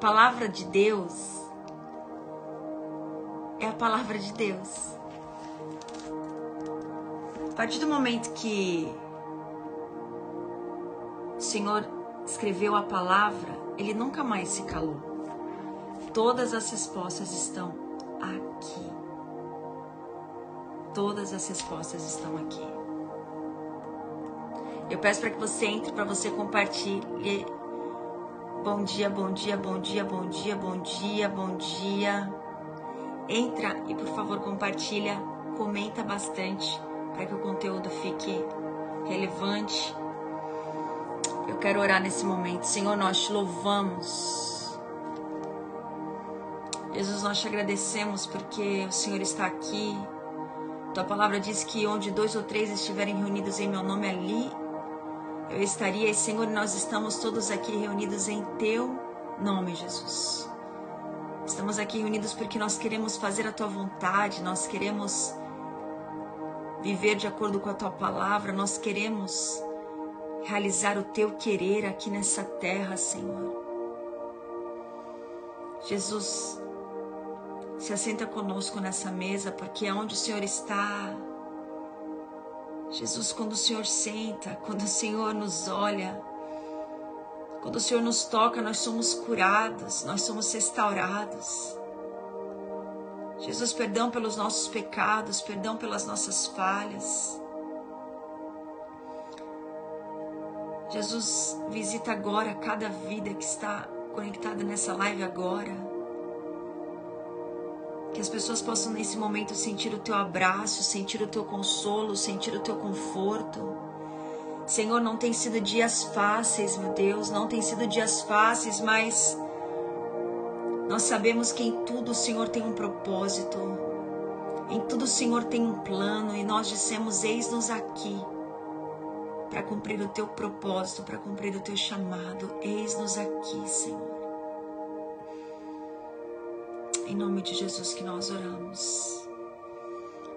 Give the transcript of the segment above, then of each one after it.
palavra de Deus é a palavra de Deus. A partir do momento que o Senhor escreveu a palavra, ele nunca mais se calou. Todas as respostas estão aqui. Todas as respostas estão aqui. Eu peço para que você entre, para você compartilhe. Bom dia, bom dia, bom dia, bom dia, bom dia, bom dia. Entra e por favor compartilha, comenta bastante para que o conteúdo fique relevante. Eu quero orar nesse momento. Senhor, nós te louvamos. Jesus, nós te agradecemos porque o Senhor está aqui. Tua palavra diz que onde dois ou três estiverem reunidos em meu nome, ali eu estaria. E, Senhor, nós estamos todos aqui reunidos em teu nome, Jesus. Estamos aqui reunidos porque nós queremos fazer a tua vontade, nós queremos viver de acordo com a tua palavra, nós queremos realizar o teu querer aqui nessa terra, Senhor. Jesus, se assenta conosco nessa mesa, porque onde o Senhor está. Jesus, quando o Senhor senta, quando o Senhor nos olha, quando o Senhor nos toca, nós somos curados, nós somos restaurados. Jesus, perdão pelos nossos pecados, perdão pelas nossas falhas. Jesus, visita agora cada vida que está conectada nessa live agora. Que as pessoas possam nesse momento sentir o teu abraço, sentir o teu consolo, sentir o teu conforto. Senhor, não tem sido dias fáceis, meu Deus, não tem sido dias fáceis, mas nós sabemos que em tudo o Senhor tem um propósito, em tudo o Senhor tem um plano e nós dissemos: Eis-nos aqui para cumprir o teu propósito, para cumprir o teu chamado. Eis-nos aqui, Senhor. Em nome de Jesus que nós oramos.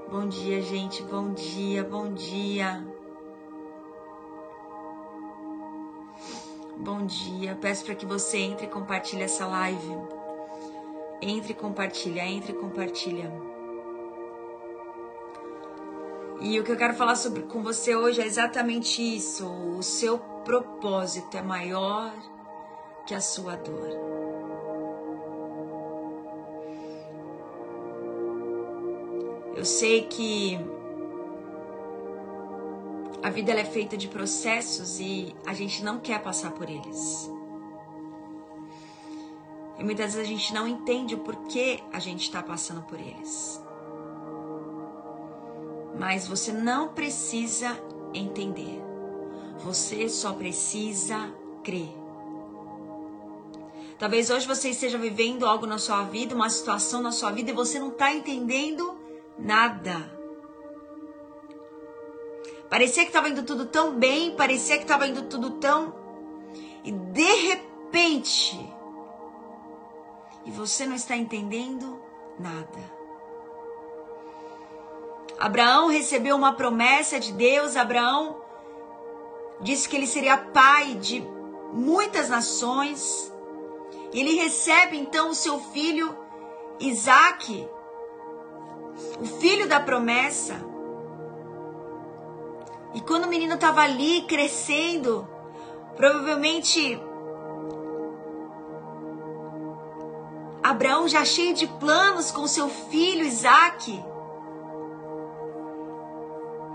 Bom dia, gente. Bom dia, bom dia. Bom dia. Peço para que você entre e compartilhe essa live. Entre e compartilha, entre e compartilha. E o que eu quero falar sobre com você hoje é exatamente isso. O seu propósito é maior que a sua dor. Eu sei que a vida é feita de processos e a gente não quer passar por eles. E muitas vezes a gente não entende o porquê a gente está passando por eles. Mas você não precisa entender. Você só precisa crer. Talvez hoje você esteja vivendo algo na sua vida, uma situação na sua vida e você não está entendendo nada. Parecia que estava indo tudo tão bem, parecia que estava indo tudo tão. E de repente. E você não está entendendo nada. Abraão recebeu uma promessa de Deus. Abraão disse que ele seria pai de muitas nações. Ele recebe então o seu filho Isaac, o filho da promessa. E quando o menino estava ali crescendo, provavelmente Abraão já cheio de planos com seu filho Isaac.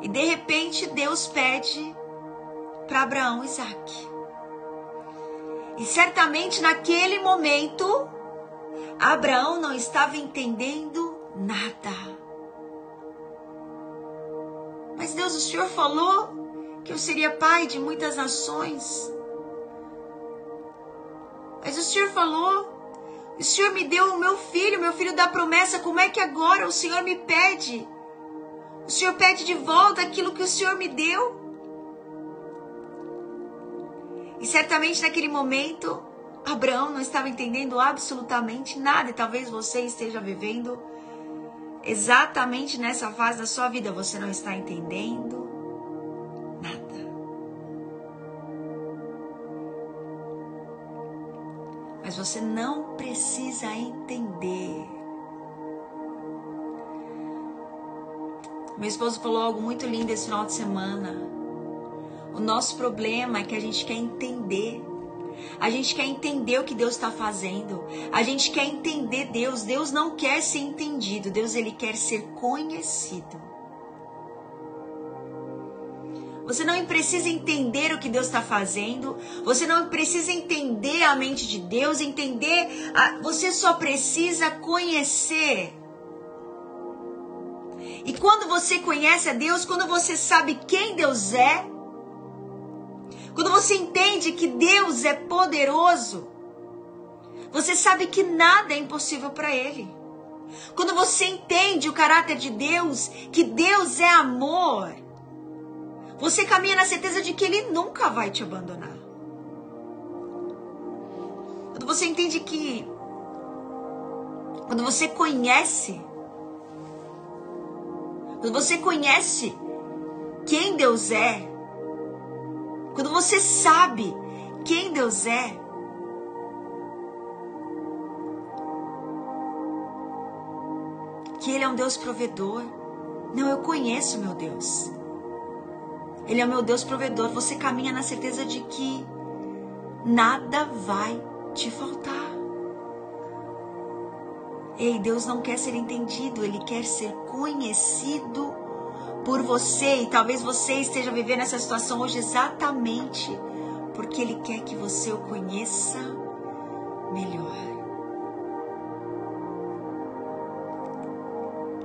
E de repente Deus pede para Abraão Isaac. E certamente naquele momento, Abraão não estava entendendo nada. Mas Deus, o Senhor falou que eu seria pai de muitas nações. Mas o Senhor falou, o Senhor me deu o meu filho, meu filho da promessa. Como é que agora o Senhor me pede? O Senhor pede de volta aquilo que o Senhor me deu? E certamente naquele momento, Abraão não estava entendendo absolutamente nada, e talvez você esteja vivendo exatamente nessa fase da sua vida você não está entendendo nada. Mas você não precisa entender. Meu esposo falou algo muito lindo esse final de semana. O nosso problema é que a gente quer entender. A gente quer entender o que Deus está fazendo. A gente quer entender Deus. Deus não quer ser entendido. Deus ele quer ser conhecido. Você não precisa entender o que Deus está fazendo. Você não precisa entender a mente de Deus. Entender. Você só precisa conhecer. E quando você conhece a Deus, quando você sabe quem Deus é, quando você entende que Deus é poderoso, você sabe que nada é impossível para Ele. Quando você entende o caráter de Deus, que Deus é amor, você caminha na certeza de que Ele nunca vai te abandonar. Quando você entende que. Quando você conhece quando você conhece quem Deus é, quando você sabe quem Deus é, que Ele é um Deus provedor. Não, eu conheço meu Deus. Ele é o meu Deus provedor. Você caminha na certeza de que nada vai te faltar. Ei, Deus não quer ser entendido, Ele quer ser conhecido por você. E talvez você esteja vivendo essa situação hoje exatamente porque Ele quer que você o conheça melhor.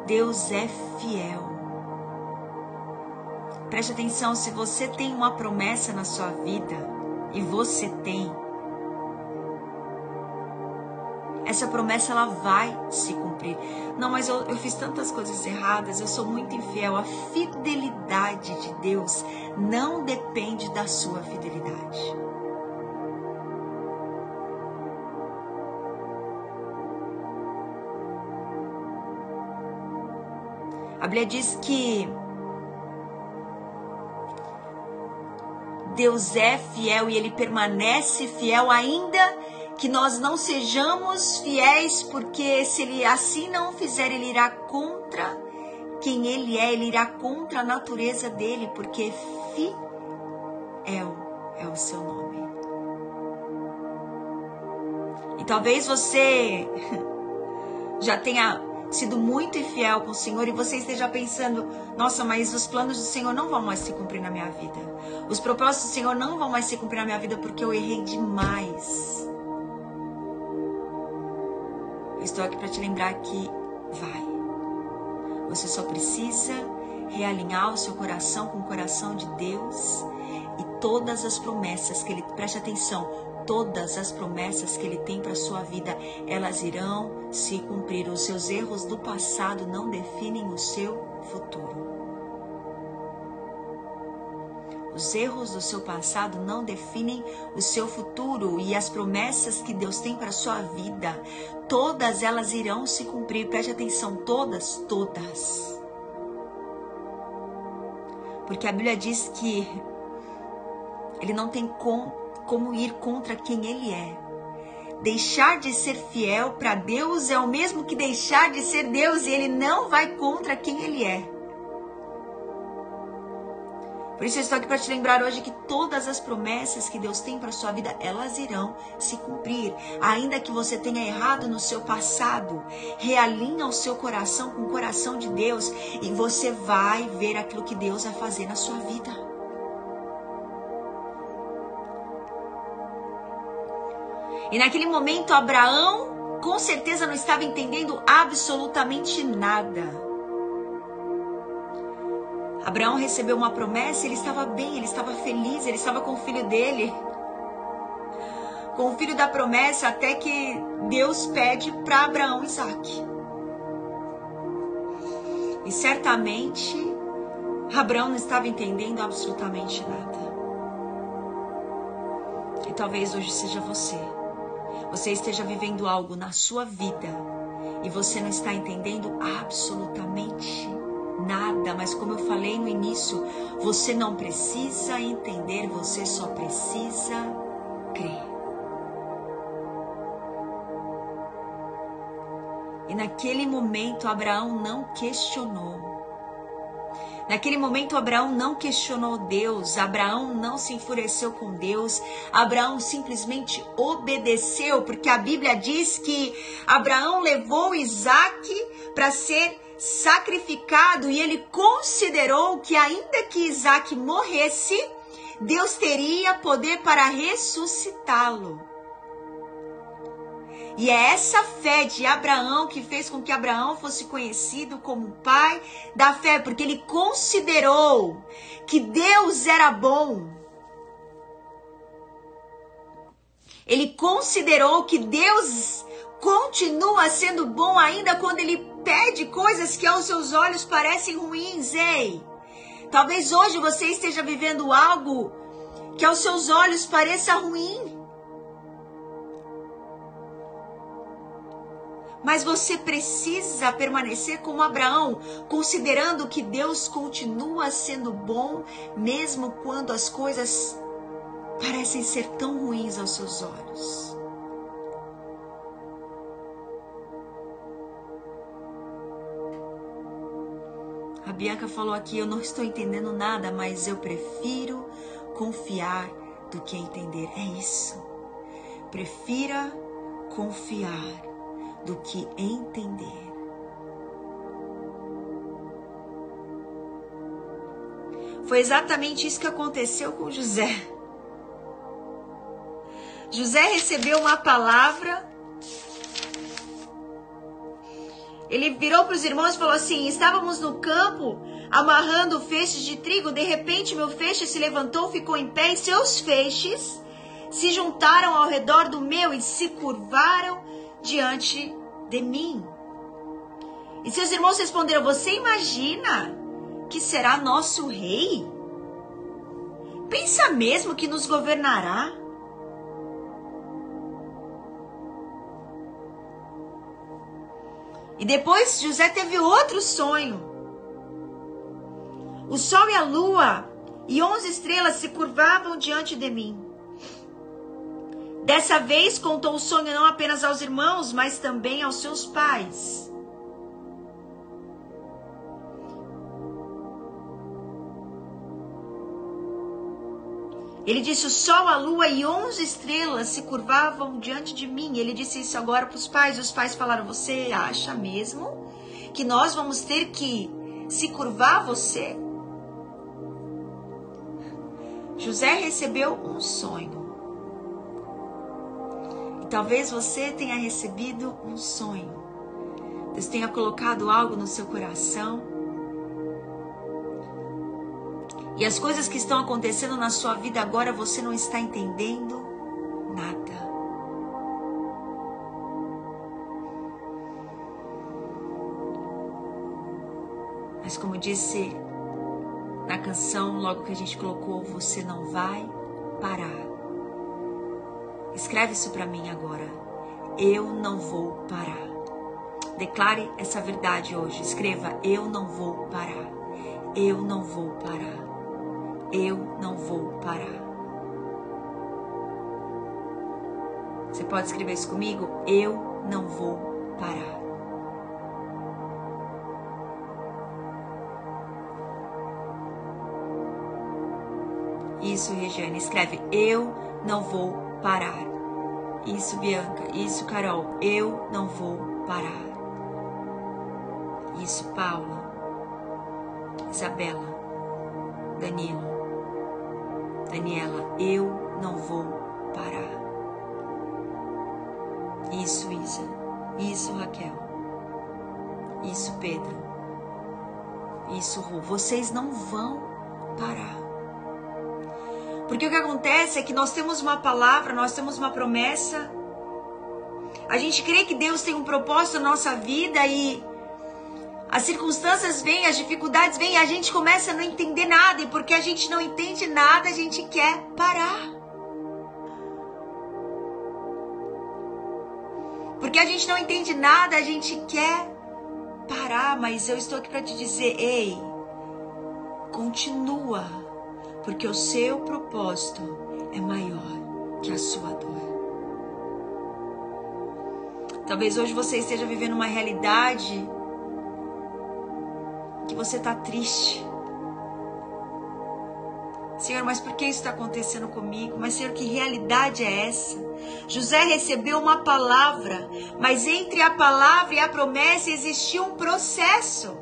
Deus é fiel. Preste atenção, se você tem uma promessa na sua vida, e você tem, essa promessa ela vai se cumprir. Não, mas eu, eu fiz tantas coisas erradas, eu sou muito infiel. A fidelidade de Deus não depende da sua fidelidade. A Bíblia diz que Deus é fiel e ele permanece fiel ainda que nós não sejamos fiéis, porque se ele assim não fizer, ele irá contra quem ele é, ele irá contra a natureza dele, porque fiel é o seu nome. E talvez você já tenha sido muito infiel com o Senhor e você esteja pensando: nossa, mas os planos do Senhor não vão mais se cumprir na minha vida. Os propósitos do Senhor não vão mais se cumprir na minha vida porque eu errei demais. Estou aqui para te lembrar que vai. Você só precisa realinhar o seu coração com o coração de Deus e todas as promessas que ele preste atenção, todas as promessas que ele tem para sua vida, elas irão se cumprir. Os seus erros do passado não definem o seu futuro. Os erros do seu passado não definem o seu futuro e as promessas que Deus tem para a sua vida, todas elas irão se cumprir. Preste atenção, todas, todas. Porque a Bíblia diz que ele não tem com, como ir contra quem ele é. Deixar de ser fiel para Deus é o mesmo que deixar de ser Deus e ele não vai contra quem ele é. Por isso eu estou aqui para te lembrar hoje que todas as promessas que Deus tem para sua vida, elas irão se cumprir. Ainda que você tenha errado no seu passado, realinha o seu coração com o coração de Deus e você vai ver aquilo que Deus vai fazer na sua vida. E naquele momento, Abraão com certeza não estava entendendo absolutamente nada. Abraão recebeu uma promessa, ele estava bem, ele estava feliz, ele estava com o filho dele. Com o filho da promessa, até que Deus pede para Abraão Isaac. E certamente Abraão não estava entendendo absolutamente nada. E talvez hoje seja você. Você esteja vivendo algo na sua vida e você não está entendendo absolutamente nada nada, mas como eu falei no início, você não precisa entender, você só precisa crer. E naquele momento Abraão não questionou. Naquele momento, Abraão não questionou Deus, Abraão não se enfureceu com Deus, Abraão simplesmente obedeceu, porque a Bíblia diz que Abraão levou Isaac para ser sacrificado e ele considerou que, ainda que Isaac morresse, Deus teria poder para ressuscitá-lo. E é essa fé de Abraão que fez com que Abraão fosse conhecido como pai da fé, porque ele considerou que Deus era bom. Ele considerou que Deus continua sendo bom ainda quando ele pede coisas que aos seus olhos parecem ruins, ei. Talvez hoje você esteja vivendo algo que aos seus olhos pareça ruim. Mas você precisa permanecer como Abraão, considerando que Deus continua sendo bom, mesmo quando as coisas parecem ser tão ruins aos seus olhos. Bianca falou aqui: Eu não estou entendendo nada, mas eu prefiro confiar do que entender. É isso. Prefira confiar do que entender. Foi exatamente isso que aconteceu com José. José recebeu uma palavra. Ele virou para os irmãos e falou assim: Estávamos no campo amarrando feixes de trigo. De repente, meu feixe se levantou, ficou em pé, e seus feixes se juntaram ao redor do meu e se curvaram diante de mim. E seus irmãos responderam: Você imagina que será nosso rei? Pensa mesmo que nos governará? E depois José teve outro sonho. O sol e a lua e onze estrelas se curvavam diante de mim. Dessa vez contou o sonho não apenas aos irmãos, mas também aos seus pais. Ele disse: O sol, a lua e onze estrelas se curvavam diante de mim. Ele disse isso agora para os pais. Os pais falaram: Você acha mesmo que nós vamos ter que se curvar a você? José recebeu um sonho. Talvez você tenha recebido um sonho. Deus tenha colocado algo no seu coração. E as coisas que estão acontecendo na sua vida agora você não está entendendo nada. Mas como disse na canção, logo que a gente colocou, você não vai parar. Escreve isso para mim agora. Eu não vou parar. Declare essa verdade hoje. Escreva: Eu não vou parar. Eu não vou parar. Eu não vou parar. Você pode escrever isso comigo? Eu não vou parar. Isso, Regiane. Escreve: Eu não vou parar. Isso, Bianca. Isso, Carol. Eu não vou parar. Isso, Paula. Isabela. Danilo. Daniela. Eu não vou parar. Isso, Isa. Isso, Raquel. Isso, Pedro. Isso, Ru. Vocês não vão parar. Porque o que acontece é que nós temos uma palavra, nós temos uma promessa. A gente crê que Deus tem um propósito na nossa vida e as circunstâncias vêm, as dificuldades vêm a gente começa a não entender nada. E porque a gente não entende nada, a gente quer parar. Porque a gente não entende nada, a gente quer parar. Mas eu estou aqui para te dizer: ei, continua porque o seu propósito é maior que a sua dor. Talvez hoje você esteja vivendo uma realidade que você está triste. Senhor, mas por que isso está acontecendo comigo? Mas, Senhor, que realidade é essa? José recebeu uma palavra, mas entre a palavra e a promessa existia um processo.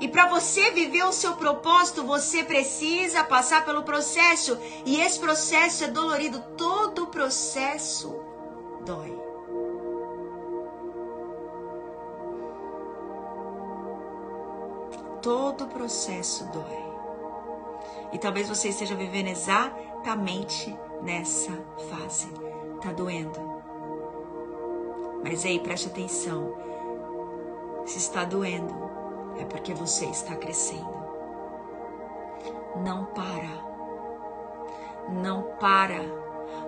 E para você viver o seu propósito, você precisa passar pelo processo. E esse processo é dolorido. Todo processo dói. Todo processo dói. E talvez você esteja vivendo exatamente nessa fase. Tá doendo. Mas ei, preste atenção. Se está doendo, é porque você está crescendo. Não para. Não para.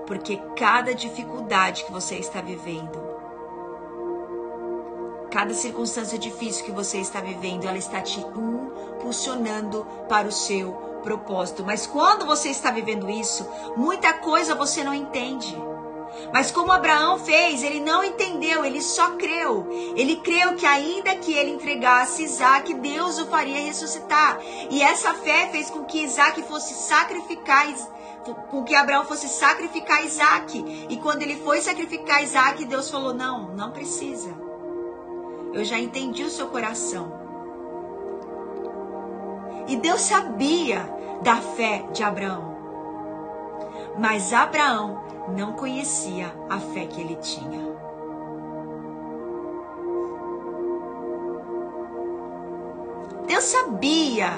Porque cada dificuldade que você está vivendo, cada circunstância difícil que você está vivendo, ela está te impulsionando para o seu propósito. Mas quando você está vivendo isso, muita coisa você não entende. Mas como Abraão fez, ele não entendeu, ele só creu. Ele creu que ainda que ele entregasse Isaac, Deus o faria ressuscitar. E essa fé fez com que Isaac fosse sacrificar, com que Abraão fosse sacrificar Isaac. E quando ele foi sacrificar Isaac, Deus falou: Não, não precisa. Eu já entendi o seu coração. E Deus sabia da fé de Abraão. Mas Abraão não conhecia a fé que ele tinha. Deus sabia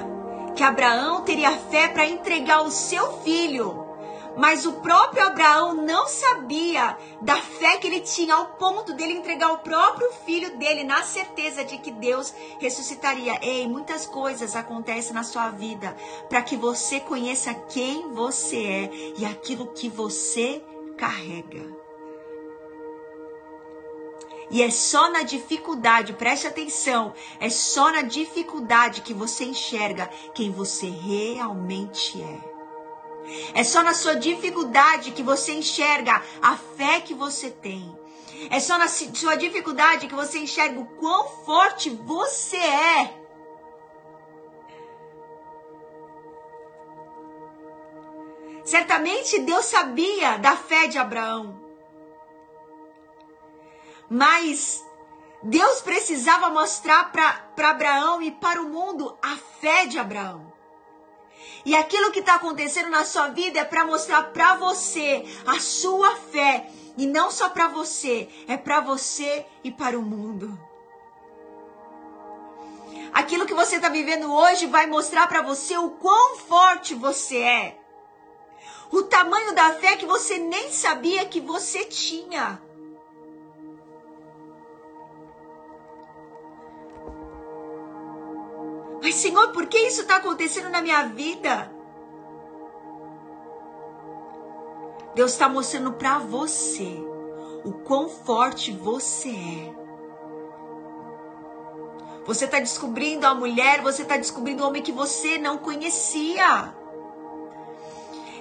que Abraão teria fé para entregar o seu filho mas o próprio Abraão não sabia da fé que ele tinha ao ponto dele entregar o próprio filho dele na certeza de que Deus ressuscitaria. Ei, muitas coisas acontecem na sua vida para que você conheça quem você é e aquilo que você carrega. E é só na dificuldade, preste atenção, é só na dificuldade que você enxerga quem você realmente é. É só na sua dificuldade que você enxerga a fé que você tem. É só na sua dificuldade que você enxerga o quão forte você é. Certamente Deus sabia da fé de Abraão. Mas Deus precisava mostrar para Abraão e para o mundo a fé de Abraão. E aquilo que está acontecendo na sua vida é para mostrar para você a sua fé. E não só para você, é para você e para o mundo. Aquilo que você está vivendo hoje vai mostrar para você o quão forte você é. O tamanho da fé que você nem sabia que você tinha. Senhor, por que isso está acontecendo na minha vida? Deus está mostrando para você o quão forte você é. Você está descobrindo a mulher, você está descobrindo o homem que você não conhecia.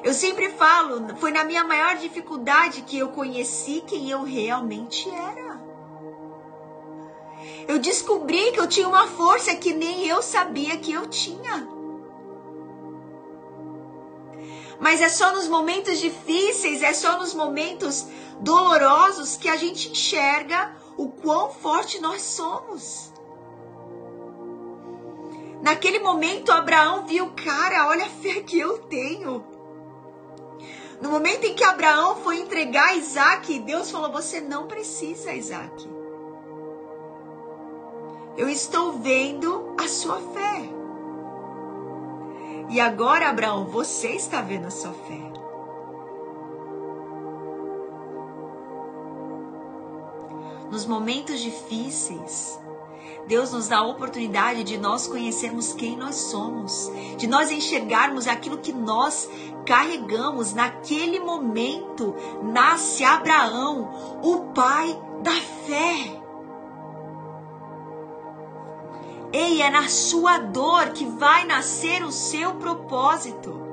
Eu sempre falo, foi na minha maior dificuldade que eu conheci quem eu realmente era. Eu descobri que eu tinha uma força que nem eu sabia que eu tinha. Mas é só nos momentos difíceis, é só nos momentos dolorosos que a gente enxerga o quão forte nós somos. Naquele momento, Abraão viu, cara, olha a fé que eu tenho. No momento em que Abraão foi entregar Isaac, Deus falou: Você não precisa, Isaac. Eu estou vendo a sua fé. E agora, Abraão, você está vendo a sua fé. Nos momentos difíceis, Deus nos dá a oportunidade de nós conhecermos quem nós somos, de nós enxergarmos aquilo que nós carregamos. Naquele momento, nasce Abraão, o pai da fé. Ei, é na sua dor que vai nascer o seu propósito.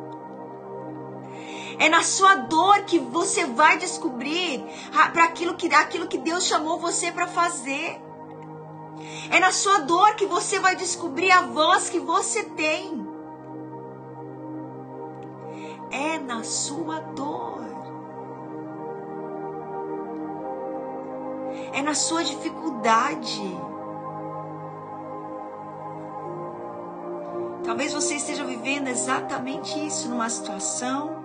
É na sua dor que você vai descobrir para aquilo que aquilo que Deus chamou você para fazer. É na sua dor que você vai descobrir a voz que você tem. É na sua dor. É na sua dificuldade. Talvez você esteja vivendo exatamente isso numa situação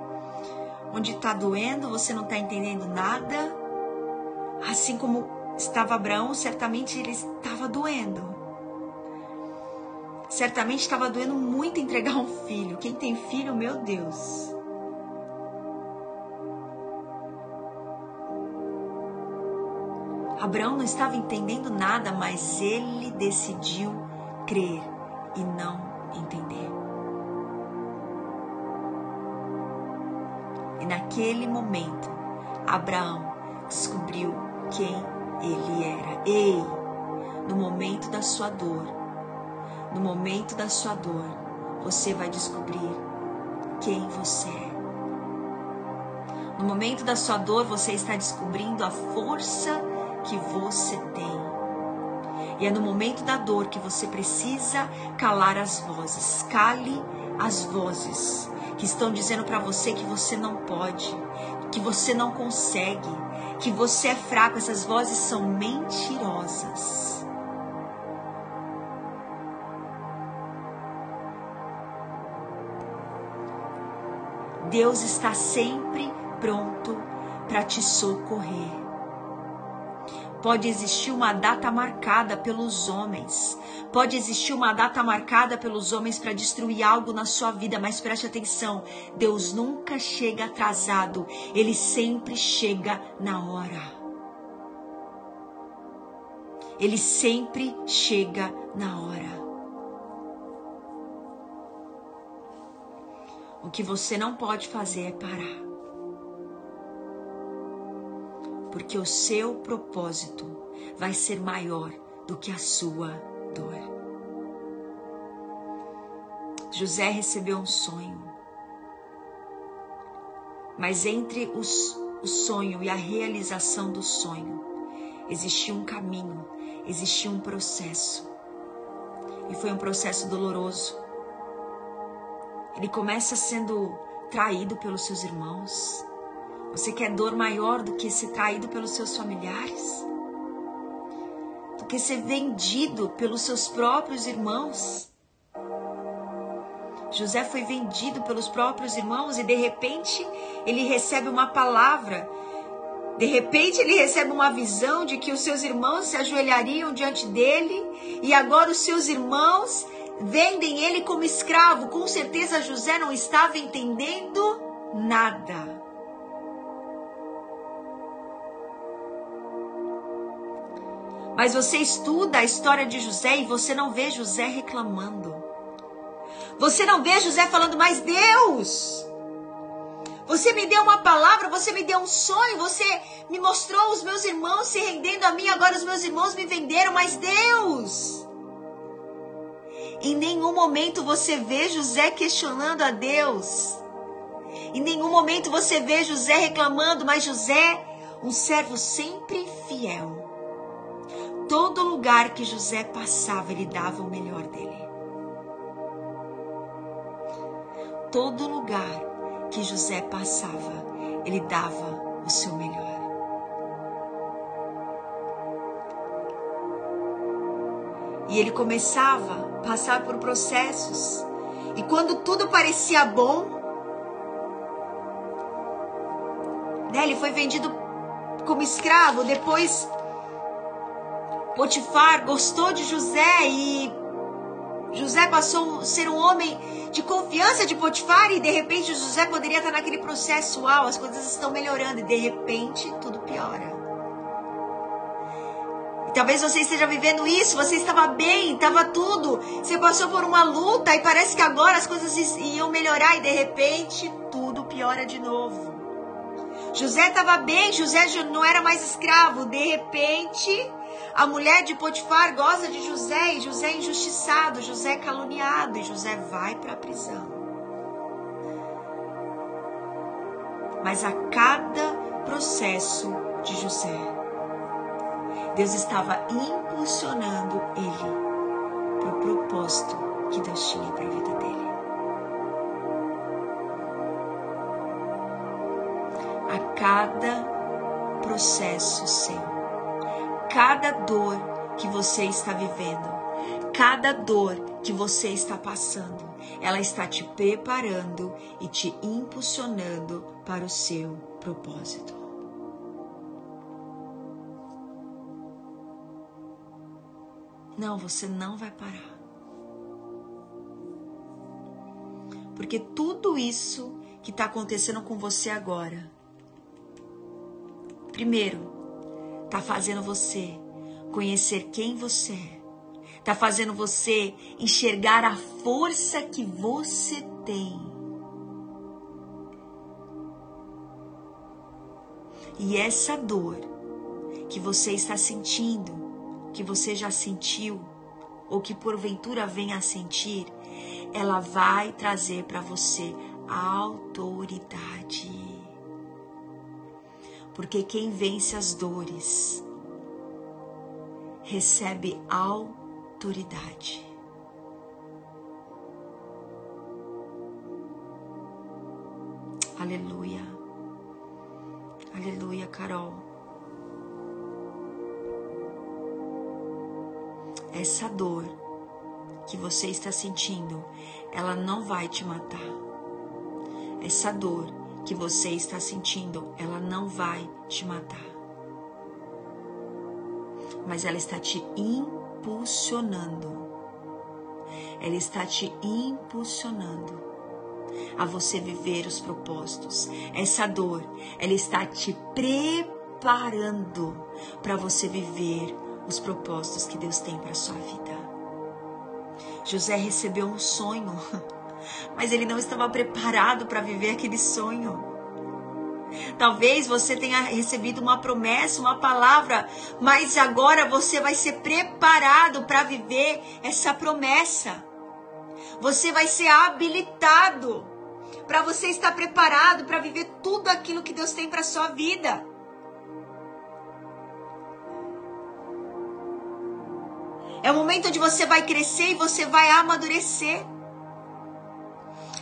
onde está doendo, você não está entendendo nada. Assim como estava Abraão, certamente ele estava doendo. Certamente estava doendo muito entregar um filho. Quem tem filho, meu Deus. Abraão não estava entendendo nada, mas ele decidiu crer e não entender. E naquele momento, Abraão descobriu quem ele era. Ei, no momento da sua dor, no momento da sua dor, você vai descobrir quem você é. No momento da sua dor, você está descobrindo a força que você tem. E é no momento da dor que você precisa calar as vozes. Cale as vozes que estão dizendo para você que você não pode, que você não consegue, que você é fraco. Essas vozes são mentirosas. Deus está sempre pronto para te socorrer. Pode existir uma data marcada pelos homens. Pode existir uma data marcada pelos homens para destruir algo na sua vida, mas preste atenção: Deus nunca chega atrasado, ele sempre chega na hora. Ele sempre chega na hora. O que você não pode fazer é parar porque o seu propósito vai ser maior do que a sua dor. José recebeu um sonho, mas entre os, o sonho e a realização do sonho existia um caminho, existia um processo. E foi um processo doloroso. Ele começa sendo traído pelos seus irmãos, você quer dor maior do que ser traído pelos seus familiares? Do que ser vendido pelos seus próprios irmãos? José foi vendido pelos próprios irmãos e de repente ele recebe uma palavra. De repente ele recebe uma visão de que os seus irmãos se ajoelhariam diante dele e agora os seus irmãos vendem ele como escravo. Com certeza José não estava entendendo nada. Mas você estuda a história de José e você não vê José reclamando. Você não vê José falando, mas Deus, você me deu uma palavra, você me deu um sonho, você me mostrou os meus irmãos se rendendo a mim, agora os meus irmãos me venderam, mas Deus. Em nenhum momento você vê José questionando a Deus. Em nenhum momento você vê José reclamando, mas José, um servo sempre fiel todo lugar que José passava, ele dava o melhor dele. Todo lugar que José passava, ele dava o seu melhor. E ele começava a passar por processos. E quando tudo parecia bom, né, ele foi vendido como escravo, depois Potifar gostou de José e José passou a ser um homem de confiança de Potifar e de repente José poderia estar naquele processo, uau, as coisas estão melhorando e de repente tudo piora. E talvez você esteja vivendo isso, você estava bem, estava tudo, você passou por uma luta e parece que agora as coisas iam melhorar e de repente tudo piora de novo. José estava bem, José não era mais escravo, de repente a mulher de Potifar goza de José e José é injustiçado, José é caluniado e José vai para a prisão. mas a cada processo de José, Deus estava impulsionando ele para o propósito que Deus tinha para a vida dele. A cada processo seu, cada dor que você está vivendo, cada dor que você está passando, ela está te preparando e te impulsionando para o seu propósito. Não, você não vai parar. Porque tudo isso que está acontecendo com você agora, primeiro, está fazendo você conhecer quem você é. Está fazendo você enxergar a força que você tem. E essa dor que você está sentindo, que você já sentiu, ou que porventura venha a sentir, ela vai trazer para você autoridade. Porque quem vence as dores recebe autoridade. Aleluia. Aleluia, Carol. Essa dor que você está sentindo, ela não vai te matar. Essa dor que você está sentindo, ela não vai te matar. Mas ela está te impulsionando. Ela está te impulsionando a você viver os propósitos. Essa dor, ela está te preparando para você viver os propósitos que Deus tem para sua vida. José recebeu um sonho, mas ele não estava preparado para viver aquele sonho. Talvez você tenha recebido uma promessa, uma palavra, mas agora você vai ser preparado para viver essa promessa. Você vai ser habilitado para você estar preparado para viver tudo aquilo que Deus tem para sua vida. É o momento onde você vai crescer e você vai amadurecer.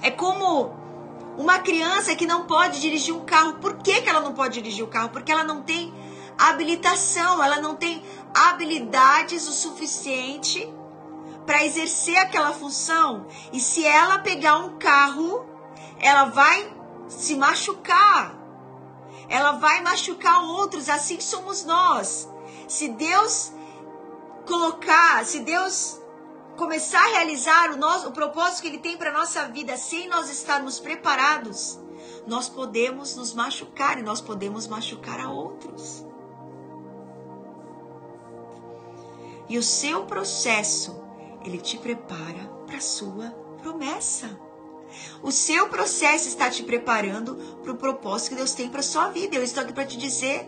É como uma criança que não pode dirigir um carro. Por que, que ela não pode dirigir o um carro? Porque ela não tem habilitação, ela não tem habilidades o suficiente para exercer aquela função. E se ela pegar um carro, ela vai se machucar. Ela vai machucar outros, assim somos nós. Se Deus colocar, se Deus começar a realizar o, nosso, o propósito que Ele tem para nossa vida sem nós estarmos preparados, nós podemos nos machucar e nós podemos machucar a outros. E o seu processo, ele te prepara para a sua promessa. O seu processo está te preparando para o propósito que Deus tem para sua vida. Eu estou aqui para te dizer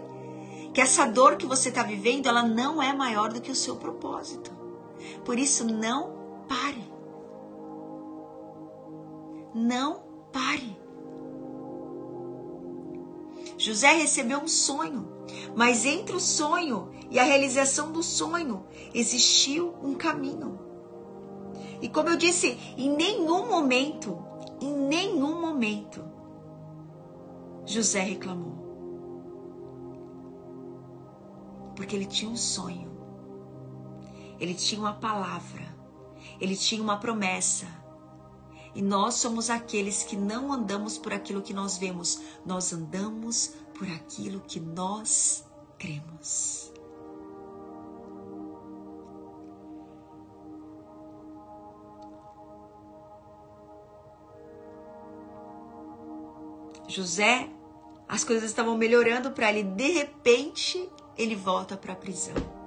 que essa dor que você está vivendo, ela não é maior do que o seu propósito. Por isso, não pare. Não pare. José recebeu um sonho, mas entre o sonho e a realização do sonho existiu um caminho. E como eu disse, em nenhum momento, em nenhum momento, José reclamou. Porque ele tinha um sonho. Ele tinha uma palavra. Ele tinha uma promessa. E nós somos aqueles que não andamos por aquilo que nós vemos, nós andamos por aquilo que nós cremos. José, as coisas estavam melhorando para ele, de repente, ele volta para a prisão.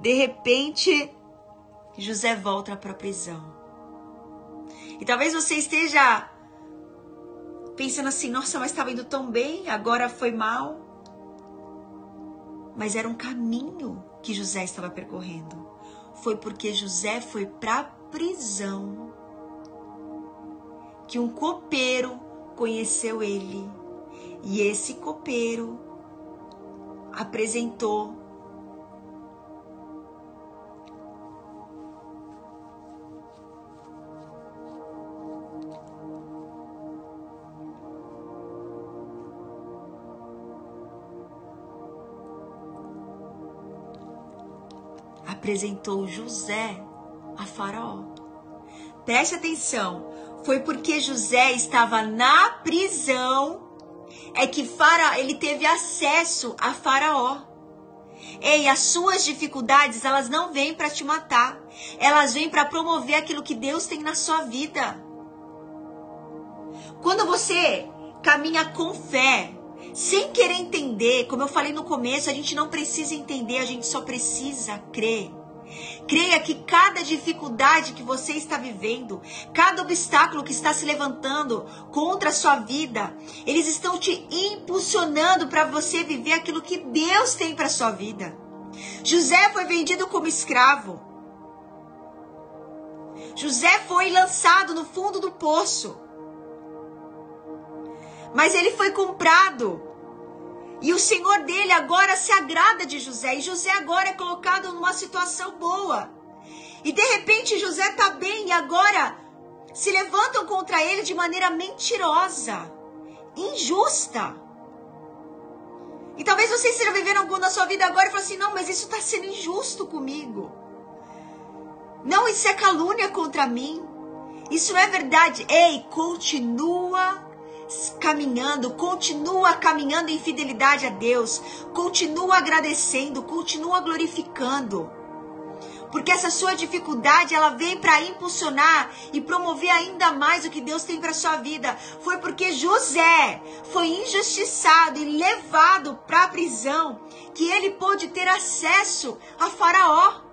De repente, José volta para a prisão. E talvez você esteja pensando assim: nossa, mas estava indo tão bem, agora foi mal. Mas era um caminho que José estava percorrendo. Foi porque José foi para a prisão que um copeiro conheceu ele. E esse copeiro apresentou apresentou José a Faraó. Preste atenção, foi porque José estava na prisão é que Faraó, ele teve acesso a Faraó. Ei, as suas dificuldades, elas não vêm para te matar. Elas vêm para promover aquilo que Deus tem na sua vida. Quando você caminha com fé, sem querer entender, como eu falei no começo, a gente não precisa entender, a gente só precisa crer. Creia que cada dificuldade que você está vivendo, cada obstáculo que está se levantando contra a sua vida, eles estão te impulsionando para você viver aquilo que Deus tem para sua vida. José foi vendido como escravo. José foi lançado no fundo do poço. Mas ele foi comprado e o Senhor dele agora se agrada de José. E José agora é colocado numa situação boa. E de repente José está bem e agora se levantam contra ele de maneira mentirosa, injusta. E talvez você esteja vivendo algo na sua vida agora e fale assim: não, mas isso está sendo injusto comigo. Não, isso é calúnia contra mim. Isso não é verdade. Ei, continua caminhando, continua caminhando em fidelidade a Deus, continua agradecendo, continua glorificando. Porque essa sua dificuldade, ela vem para impulsionar e promover ainda mais o que Deus tem para sua vida. Foi porque José foi injustiçado e levado para a prisão que ele pôde ter acesso a Faraó.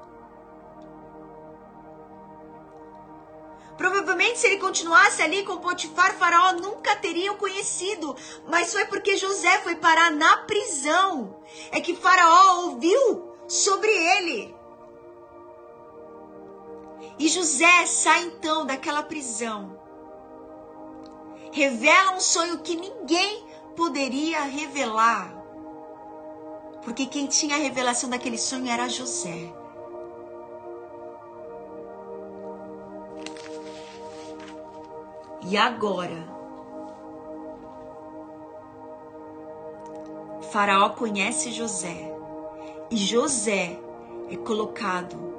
Provavelmente, se ele continuasse ali com Potifar, Faraó nunca teria o conhecido. Mas foi porque José foi parar na prisão. É que Faraó ouviu sobre ele. E José sai então daquela prisão. Revela um sonho que ninguém poderia revelar. Porque quem tinha a revelação daquele sonho era José. E agora? Faraó conhece José e José é colocado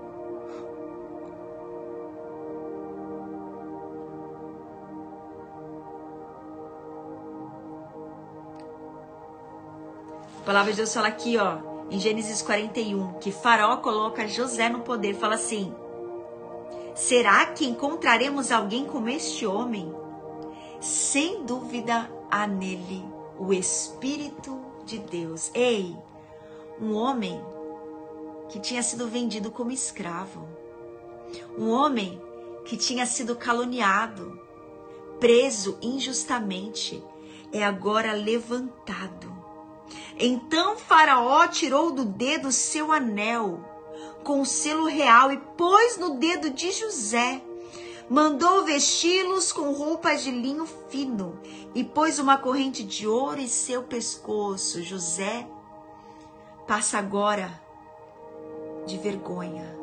A palavra de Deus fala aqui, ó, em Gênesis 41, que Faraó coloca José no poder, fala assim: Será que encontraremos alguém como este homem? Sem dúvida há nele o Espírito de Deus. Ei, um homem que tinha sido vendido como escravo, um homem que tinha sido caluniado, preso injustamente, é agora levantado. Então Faraó tirou do dedo seu anel com o selo real e pôs no dedo de José. Mandou vesti-los com roupas de linho fino e pôs uma corrente de ouro em seu pescoço. José passa agora de vergonha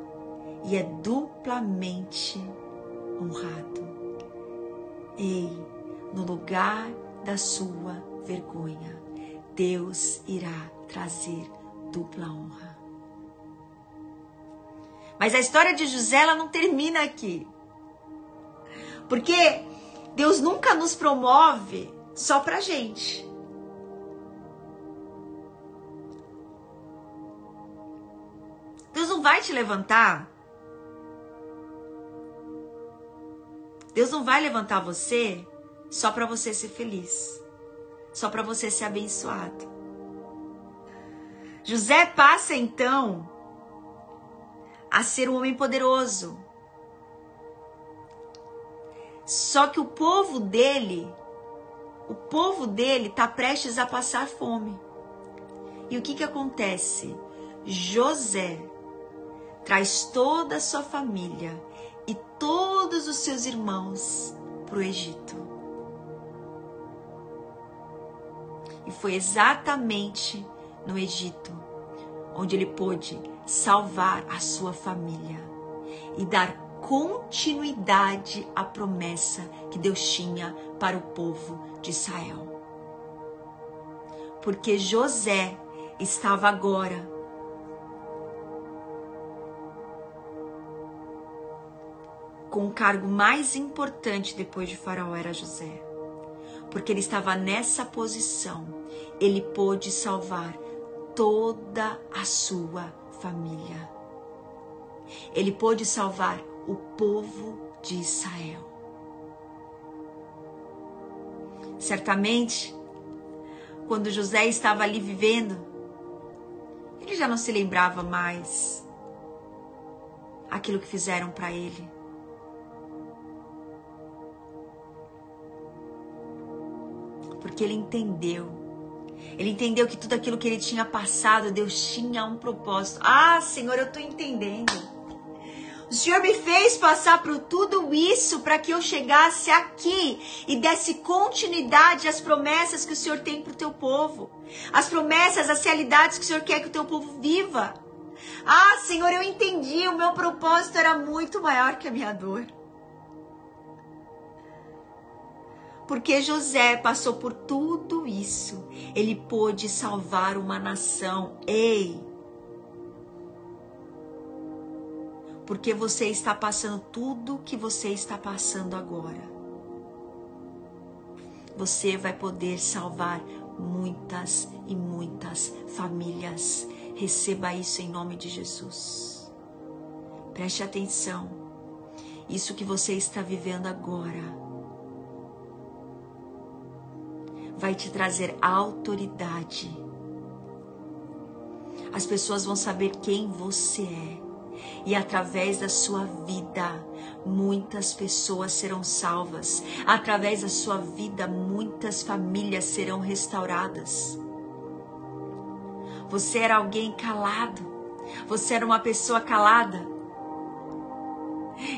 e é duplamente honrado. Ei, no lugar da sua vergonha, Deus irá trazer dupla honra. Mas a história de José ela não termina aqui. Porque Deus nunca nos promove só pra gente. Deus não vai te levantar. Deus não vai levantar você só para você ser feliz, só para você ser abençoado. José passa então a ser um homem poderoso. Só que o povo dele, o povo dele está prestes a passar fome. E o que, que acontece? José traz toda a sua família e todos os seus irmãos para o Egito. E foi exatamente no Egito onde ele pôde salvar a sua família e dar continuidade à promessa que Deus tinha para o povo de Israel. Porque José estava agora com o cargo mais importante depois de Faraó era José. Porque ele estava nessa posição, ele pôde salvar toda a sua família. Ele pôde salvar o povo de Israel. Certamente, quando José estava ali vivendo, ele já não se lembrava mais aquilo que fizeram para ele. porque ele entendeu. Ele entendeu que tudo aquilo que ele tinha passado, Deus tinha um propósito. Ah, Senhor, eu estou entendendo. O Senhor me fez passar por tudo isso para que eu chegasse aqui e desse continuidade às promessas que o Senhor tem para o teu povo. As promessas, as realidades que o Senhor quer que o teu povo viva. Ah, Senhor, eu entendi, o meu propósito era muito maior que a minha dor. Porque José passou por tudo isso, ele pôde salvar uma nação. Ei! Porque você está passando tudo que você está passando agora. Você vai poder salvar muitas e muitas famílias. Receba isso em nome de Jesus. Preste atenção. Isso que você está vivendo agora vai te trazer autoridade. As pessoas vão saber quem você é. E através da sua vida, muitas pessoas serão salvas. Através da sua vida, muitas famílias serão restauradas. Você era alguém calado. Você era uma pessoa calada.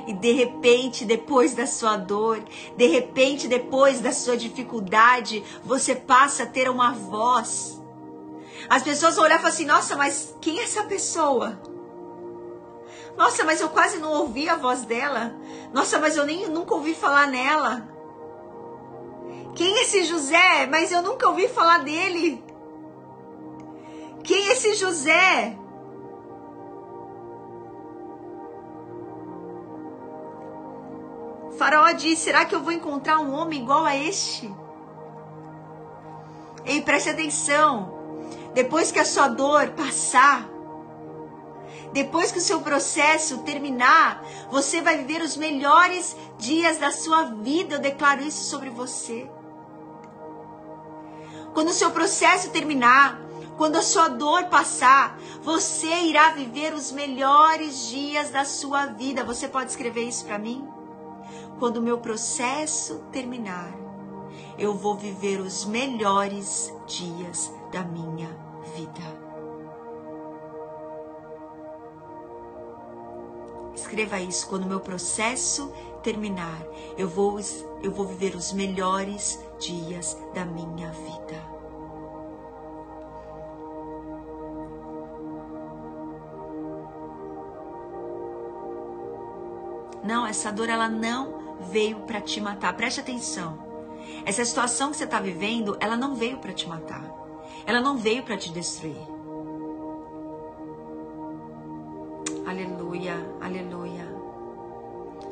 E de repente, depois da sua dor, de repente, depois da sua dificuldade, você passa a ter uma voz. As pessoas vão olhar e falar assim: nossa, mas quem é essa pessoa? Nossa, mas eu quase não ouvi a voz dela. Nossa, mas eu nem nunca ouvi falar nela. Quem é esse José? Mas eu nunca ouvi falar dele. Quem é esse José? Faraó diz: Será que eu vou encontrar um homem igual a este? Ei, preste atenção. Depois que a sua dor passar, depois que o seu processo terminar, você vai viver os melhores dias da sua vida. Eu declaro isso sobre você. Quando o seu processo terminar, quando a sua dor passar, você irá viver os melhores dias da sua vida. Você pode escrever isso para mim? Quando o meu processo terminar, eu vou viver os melhores dias da minha vida. Escreva isso, quando o meu processo terminar, eu vou, eu vou viver os melhores dias da minha vida. Não, essa dor ela não veio para te matar. Preste atenção. Essa situação que você está vivendo, ela não veio para te matar. Ela não veio para te destruir. Aleluia, aleluia.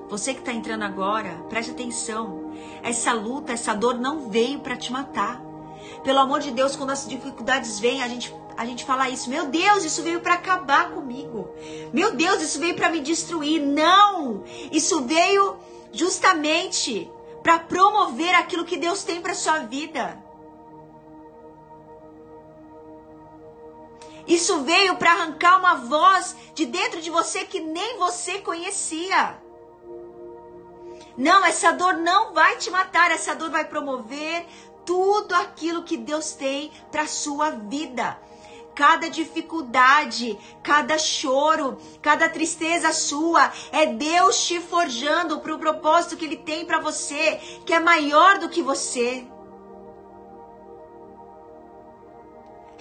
Você que está entrando agora, preste atenção. Essa luta, essa dor não veio para te matar. Pelo amor de Deus, quando as dificuldades vêm, a gente a gente fala isso. Meu Deus, isso veio para acabar comigo. Meu Deus, isso veio para me destruir. Não! Isso veio justamente para promover aquilo que Deus tem para sua vida. Isso veio para arrancar uma voz de dentro de você que nem você conhecia. Não, essa dor não vai te matar, essa dor vai promover tudo aquilo que Deus tem para sua vida cada dificuldade, cada choro, cada tristeza sua, é Deus te forjando para o propósito que Ele tem para você, que é maior do que você.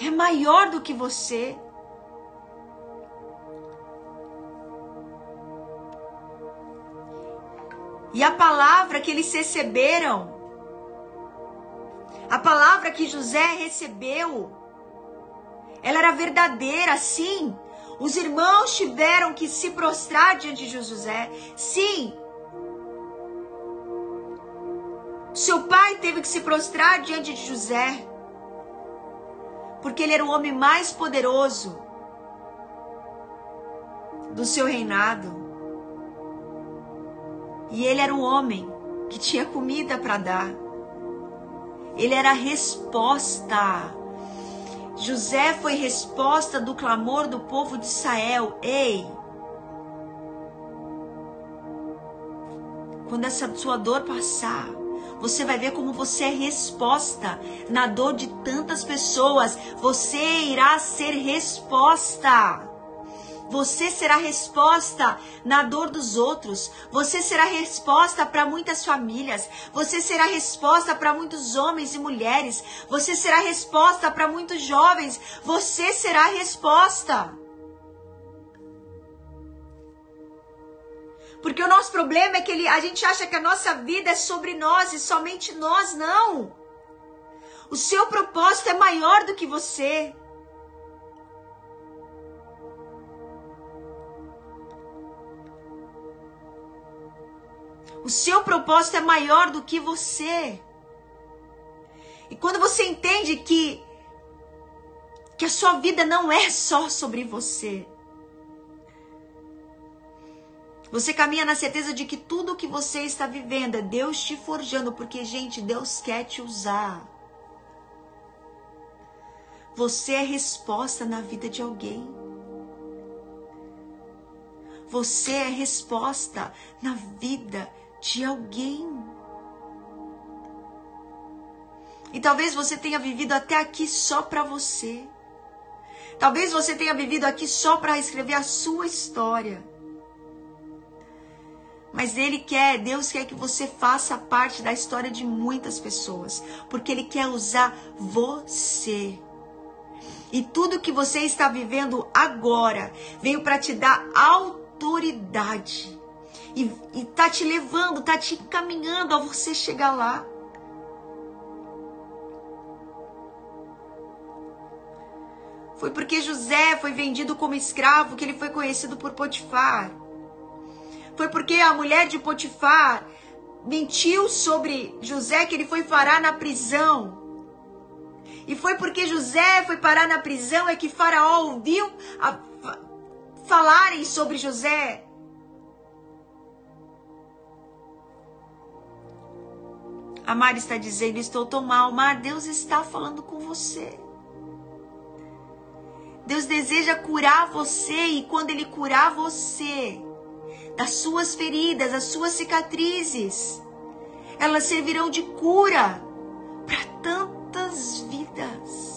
é maior do que você. E a palavra que eles receberam, a palavra que José recebeu, ela era verdadeira, sim. Os irmãos tiveram que se prostrar diante de José, sim. Seu pai teve que se prostrar diante de José, porque ele era o homem mais poderoso do seu reinado. E ele era o homem que tinha comida para dar. Ele era a resposta. José foi resposta do clamor do povo de Israel. Ei! Quando essa sua dor passar, você vai ver como você é resposta na dor de tantas pessoas. Você irá ser resposta. Você será resposta na dor dos outros. Você será resposta para muitas famílias. Você será resposta para muitos homens e mulheres. Você será resposta para muitos jovens. Você será resposta. Porque o nosso problema é que ele, a gente acha que a nossa vida é sobre nós e somente nós, não. O seu propósito é maior do que você. O seu propósito é maior do que você. E quando você entende que que a sua vida não é só sobre você. Você caminha na certeza de que tudo o que você está vivendo é Deus te forjando, porque gente, Deus quer te usar. Você é resposta na vida de alguém. Você é resposta na vida de alguém. E talvez você tenha vivido até aqui só para você. Talvez você tenha vivido aqui só para escrever a sua história. Mas Ele quer, Deus quer que você faça parte da história de muitas pessoas, porque Ele quer usar você. E tudo que você está vivendo agora veio para te dar autoridade e, e tá te levando, tá te encaminhando a você chegar lá. Foi porque José foi vendido como escravo que ele foi conhecido por Potifar. Foi porque a mulher de Potifar mentiu sobre José que ele foi parar na prisão. E foi porque José foi parar na prisão é que Faraó ouviu a, falarem sobre José. A Mari está dizendo: Estou tão mal. Mar, Deus está falando com você. Deus deseja curar você e quando Ele curar você das suas feridas, das suas cicatrizes, elas servirão de cura para tantas vidas.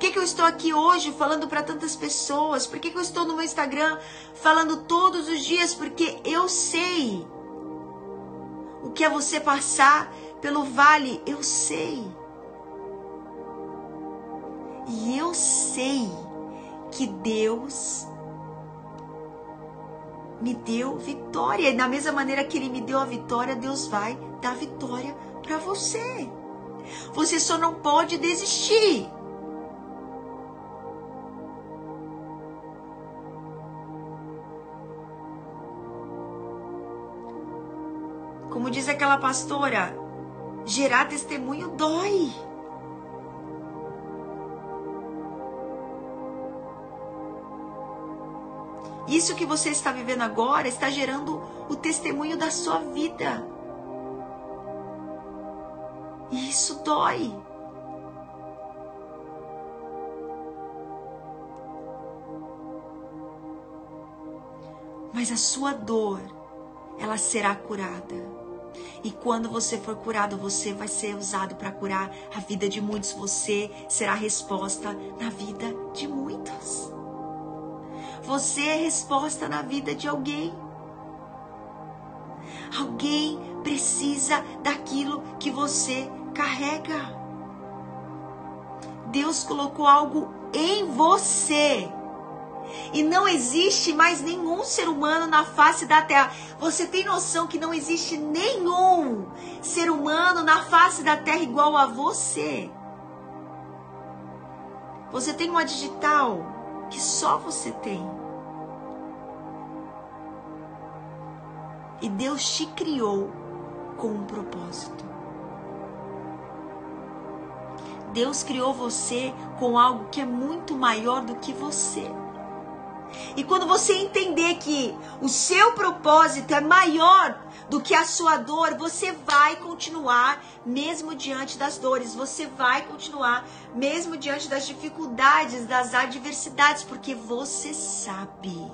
Que, que eu estou aqui hoje falando para tantas pessoas? Por que, que eu estou no meu Instagram falando todos os dias? Porque eu sei o que é você passar pelo vale, eu sei. E eu sei que Deus me deu vitória. E da mesma maneira que Ele me deu a vitória, Deus vai dar vitória para você. Você só não pode desistir. Como diz aquela pastora, gerar testemunho dói. Isso que você está vivendo agora está gerando o testemunho da sua vida. E isso dói. Mas a sua dor, ela será curada. E quando você for curado, você vai ser usado para curar a vida de muitos. Você será resposta na vida de muitos. Você é resposta na vida de alguém. Alguém precisa daquilo que você carrega. Deus colocou algo em você. E não existe mais nenhum ser humano na face da terra. Você tem noção que não existe nenhum ser humano na face da terra igual a você? Você tem uma digital que só você tem. E Deus te criou com um propósito. Deus criou você com algo que é muito maior do que você. E quando você entender que o seu propósito é maior do que a sua dor, você vai continuar mesmo diante das dores, você vai continuar mesmo diante das dificuldades, das adversidades, porque você sabe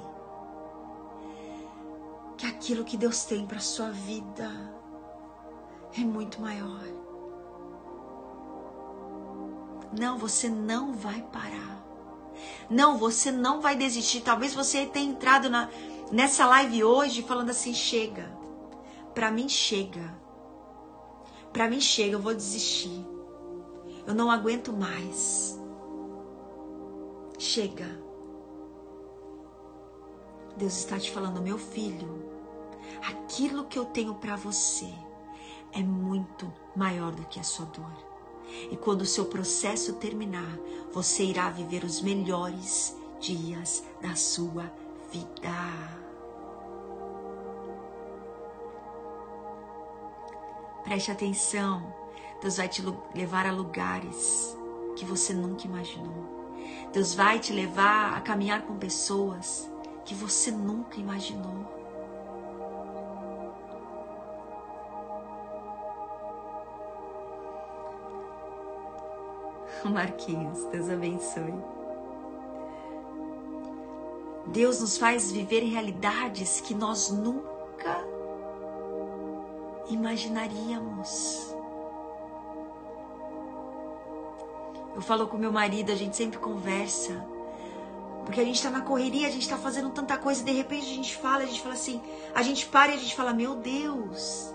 que aquilo que Deus tem para sua vida é muito maior. Não, você não vai parar. Não, você não vai desistir. Talvez você tenha entrado na, nessa live hoje falando assim: chega. Para mim, chega. Para mim, chega. Eu vou desistir. Eu não aguento mais. Chega. Deus está te falando, meu filho, aquilo que eu tenho para você é muito maior do que a sua dor. E quando o seu processo terminar, você irá viver os melhores dias da sua vida. Preste atenção, Deus vai te levar a lugares que você nunca imaginou. Deus vai te levar a caminhar com pessoas que você nunca imaginou. Marquinhos, Deus abençoe. Deus nos faz viver realidades que nós nunca imaginaríamos. Eu falo com meu marido, a gente sempre conversa. Porque a gente tá na correria, a gente tá fazendo tanta coisa e de repente a gente fala, a gente fala assim, a gente para e a gente fala, meu Deus,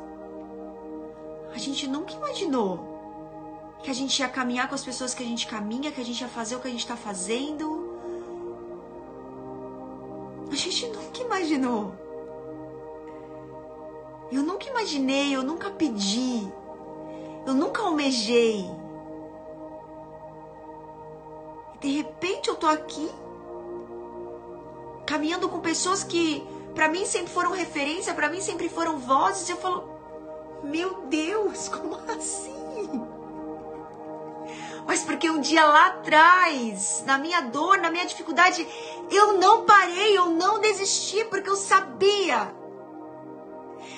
a gente nunca imaginou que a gente ia caminhar com as pessoas que a gente caminha, que a gente ia fazer o que a gente está fazendo. A gente nunca imaginou. Eu nunca imaginei, eu nunca pedi, eu nunca almejei. De repente eu tô aqui caminhando com pessoas que para mim sempre foram referência, para mim sempre foram vozes. E eu falo, meu Deus, como assim? Mas porque um dia lá atrás, na minha dor, na minha dificuldade, eu não parei, eu não desisti, porque eu sabia.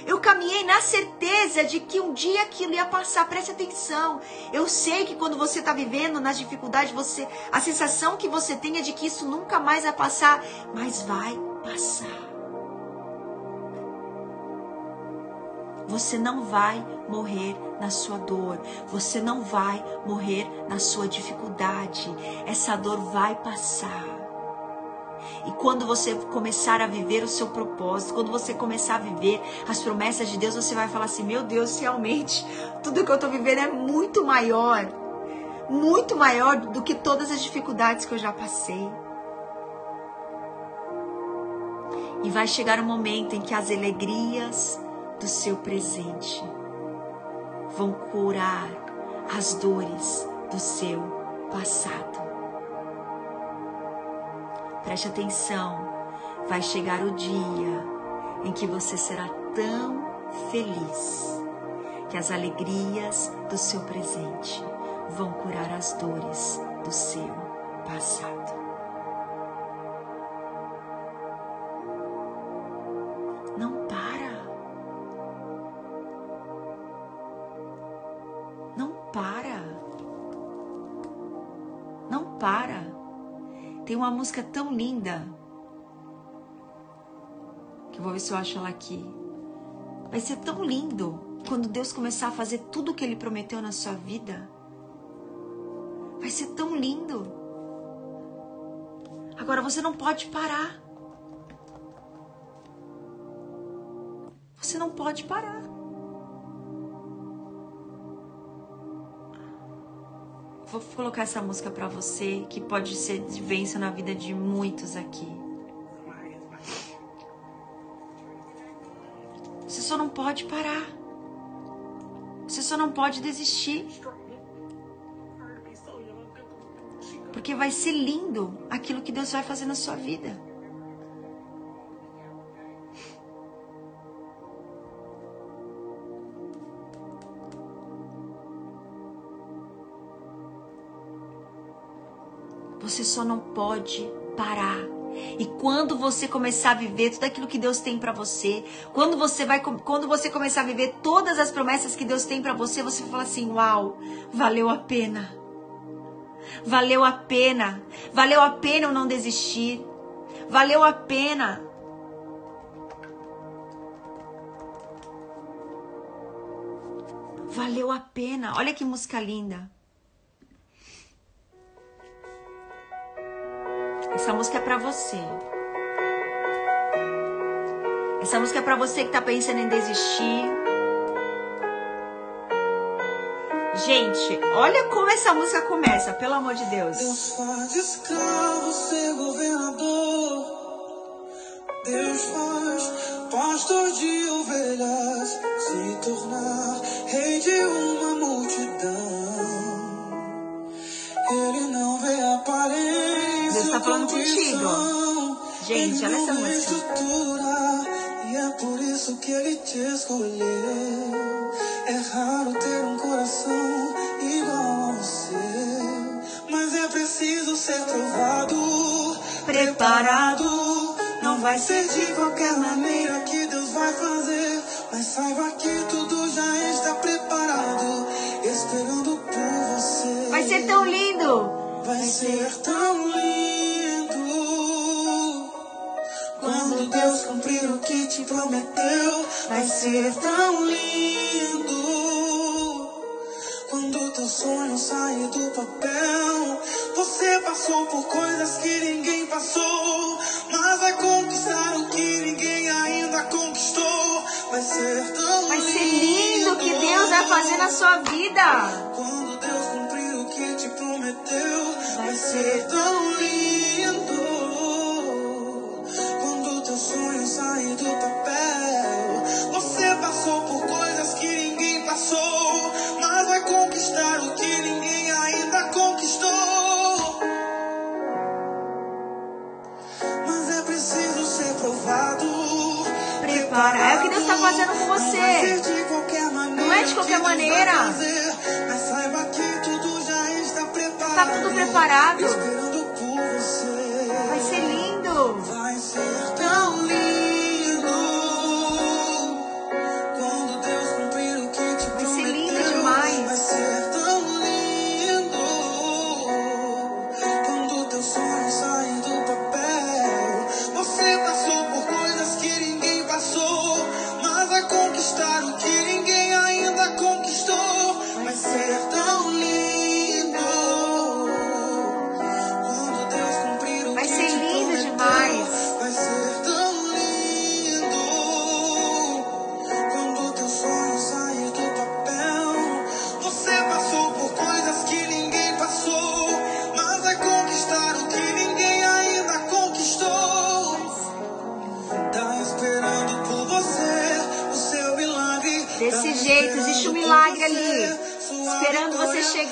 Eu caminhei na certeza de que um dia aquilo ia passar. Preste atenção. Eu sei que quando você está vivendo nas dificuldades, você, a sensação que você tem é de que isso nunca mais vai passar, mas vai passar. Você não vai morrer na sua dor, você não vai morrer na sua dificuldade. Essa dor vai passar. E quando você começar a viver o seu propósito, quando você começar a viver as promessas de Deus, você vai falar assim: meu Deus, realmente, tudo que eu estou vivendo é muito maior, muito maior do que todas as dificuldades que eu já passei. E vai chegar um momento em que as alegrias, do seu presente vão curar as dores do seu passado. Preste atenção, vai chegar o dia em que você será tão feliz que as alegrias do seu presente vão curar as dores do seu passado. Música tão linda. Que eu vou ver se eu acho ela aqui. Vai ser tão lindo quando Deus começar a fazer tudo o que Ele prometeu na sua vida. Vai ser tão lindo. Agora você não pode parar. Você não pode parar. Vou colocar essa música para você que pode ser de bênção na vida de muitos aqui. Você só não pode parar. Você só não pode desistir. Porque vai ser lindo aquilo que Deus vai fazer na sua vida. Você só não pode parar. E quando você começar a viver tudo aquilo que Deus tem para você, quando você vai quando você começar a viver todas as promessas que Deus tem para você, você fala assim: "Uau, valeu a pena". Valeu a pena. Valeu a pena eu não desistir. Valeu a pena. Valeu a pena. Olha que música linda. Essa música é para você. Essa música é para você que tá pensando em desistir. Gente, olha como essa música começa, pelo amor de Deus. Deus faz escravo ser governador. Deus faz pastor de ovelhas se tornar falando contigo. Gente, olha essa música. Estrutura, e é por isso que ele te escolheu. É raro ter um coração igual ao seu, mas é preciso ser provado, preparado. Não vai ser de qualquer maneira que Deus vai fazer, mas saiba que tudo já está preparado, esperando por você. Vai ser tão lindo. Vai ser tão lindo Deus cumprir o que te prometeu. Vai ser tão lindo quando teu sonho sair do papel. Você passou por coisas que ninguém passou, mas vai conquistar o que ninguém ainda conquistou. Vai ser tão Vai ser lindo o que Deus vai fazer na sua vida. quando Deus cumprir o que te prometeu, vai ser tão lindo. Sonho do papel, você passou por coisas que ninguém passou, mas vai conquistar o que ninguém ainda conquistou. Mas é preciso ser provado. Preparar. É o que Deus tá fazendo com você. Não maneira Não é de qualquer maneira. fazer, Mas saiba que tudo já está preparado. Tá tudo preparado.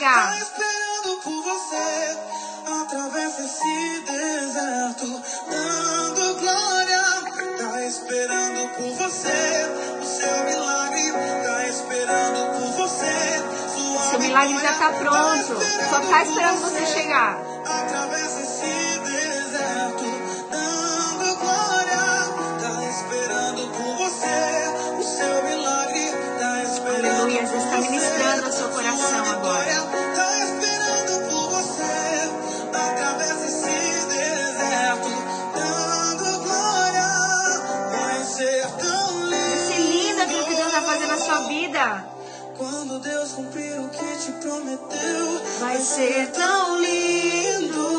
Chegar. Tá esperando por você. Atravessa esse deserto, dando glória. Tá esperando por você, o seu milagre. Tá esperando por você, Seu milagre já tá vitória. pronto. Só tá esperando você chegar. Ser tão lindo.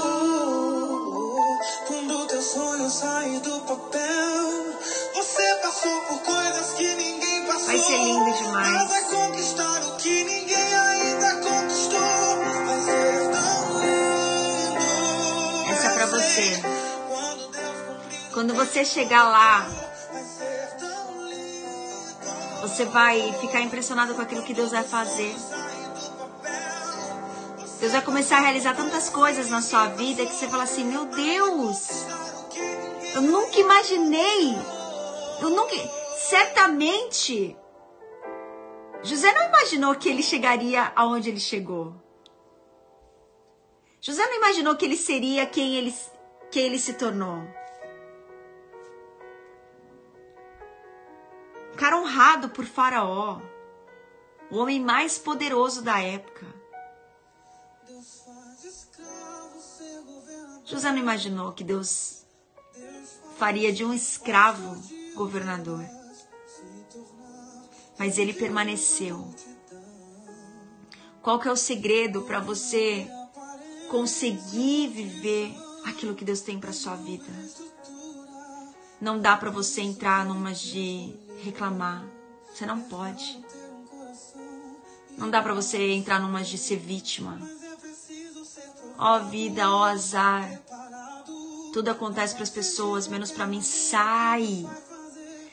Quando teu sonho sair do papel, você passou por coisas que ninguém Vai ser lindo demais. Mas vai conquistar o que ninguém ainda conquistou. Vai ser tão lindo. Essa é pra você. Quando você chegar lá, você vai ficar impressionado com aquilo que Deus vai fazer. Deus vai começar a realizar tantas coisas na sua vida que você fala assim: Meu Deus, eu nunca imaginei. Eu nunca. Certamente. José não imaginou que ele chegaria aonde ele chegou. José não imaginou que ele seria quem ele, quem ele se tornou. Um cara honrado por Faraó. O homem mais poderoso da época. José não imaginou que Deus faria de um escravo governador. Mas ele permaneceu. Qual que é o segredo para você conseguir viver aquilo que Deus tem para sua vida? Não dá para você entrar numa de reclamar. Você não pode. Não dá para você entrar numa de ser vítima. Ó vida, ó azar. Tudo acontece para as pessoas, menos para mim. Sai.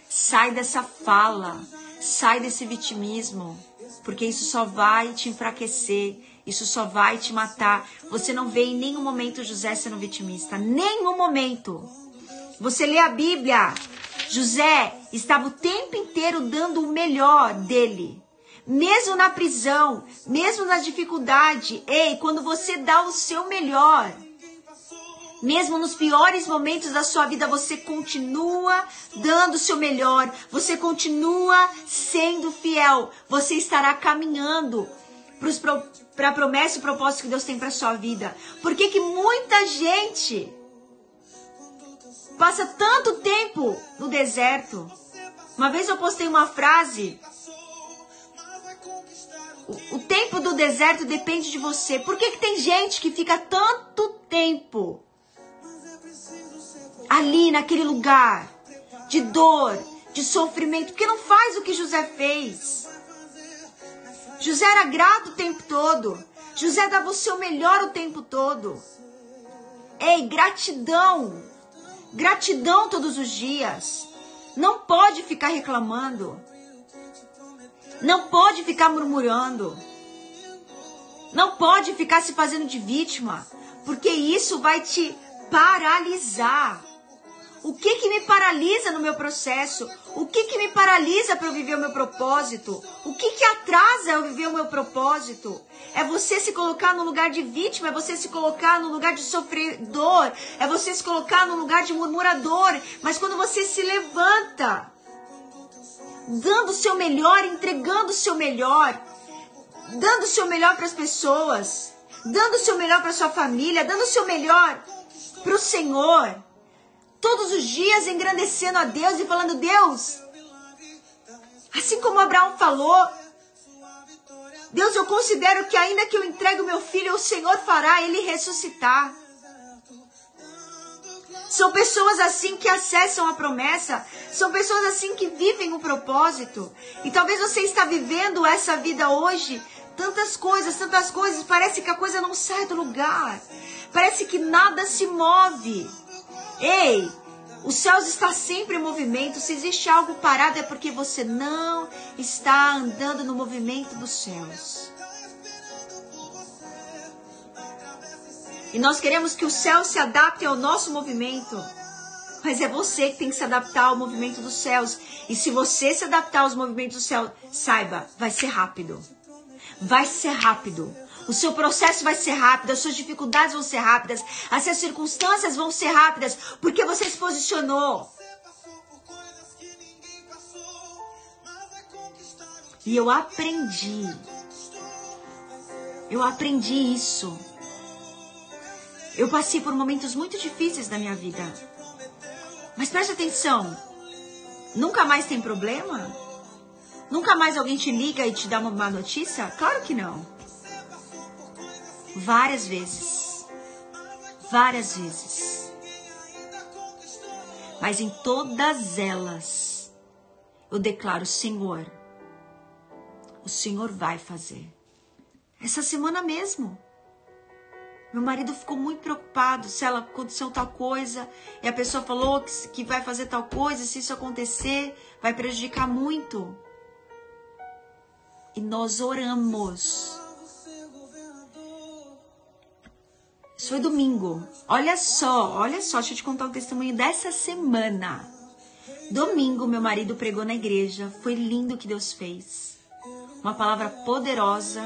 Sai dessa fala. Sai desse vitimismo. Porque isso só vai te enfraquecer. Isso só vai te matar. Você não vê em nenhum momento José sendo vitimista. Nenhum momento. Você lê a Bíblia. José estava o tempo inteiro dando o melhor dele. Mesmo na prisão, mesmo na dificuldade. Ei, quando você dá o seu melhor. Mesmo nos piores momentos da sua vida, você continua dando o seu melhor, você continua sendo fiel, você estará caminhando para a promessa e propósito que Deus tem para sua vida. Por que, que muita gente passa tanto tempo no deserto? Uma vez eu postei uma frase. O, tempo do deserto depende de você. Por que, que tem gente que fica tanto tempo ali naquele lugar de dor, de sofrimento, porque não faz o que José fez. José era grato o tempo todo. José dava o seu melhor o tempo todo. Ei, gratidão. Gratidão todos os dias. Não pode ficar reclamando. Não pode ficar murmurando. Não pode ficar se fazendo de vítima, porque isso vai te paralisar. O que que me paralisa no meu processo? O que que me paralisa para eu viver o meu propósito? O que que atrasa eu viver o meu propósito? É você se colocar no lugar de vítima, é você se colocar no lugar de sofredor, é você se colocar no lugar de murmurador. Mas quando você se levanta, dando o seu melhor, entregando o seu melhor, dando o seu melhor para as pessoas, dando o seu melhor para sua família, dando o seu melhor para o Senhor todos os dias engrandecendo a Deus e falando: Deus, assim como Abraão falou, Deus, eu considero que ainda que eu entregue o meu filho, o Senhor fará ele ressuscitar. São pessoas assim que acessam a promessa, são pessoas assim que vivem o propósito. E talvez você está vivendo essa vida hoje, tantas coisas, tantas coisas, parece que a coisa não sai do lugar. Parece que nada se move. Ei, os céus está sempre em movimento. Se existe algo parado é porque você não está andando no movimento dos céus. E nós queremos que o céu se adapte ao nosso movimento. Mas é você que tem que se adaptar ao movimento dos céus. E se você se adaptar aos movimentos do céu, saiba, vai ser rápido. Vai ser rápido. O seu processo vai ser rápido, as suas dificuldades vão ser rápidas, as suas circunstâncias vão ser rápidas, porque você se posicionou. E eu aprendi. Eu aprendi isso. Eu passei por momentos muito difíceis na minha vida. Mas preste atenção. Nunca mais tem problema? Nunca mais alguém te liga e te dá uma má notícia? Claro que não. Várias vezes. Várias vezes. Mas em todas elas, eu declaro: Senhor, o Senhor vai fazer. Essa semana mesmo. Meu marido ficou muito preocupado se ela aconteceu tal coisa e a pessoa falou que, que vai fazer tal coisa, se isso acontecer, vai prejudicar muito. E nós oramos. Isso foi domingo. Olha só, olha só, deixa eu te contar o testemunho dessa semana. Domingo, meu marido pregou na igreja. Foi lindo o que Deus fez. Uma palavra poderosa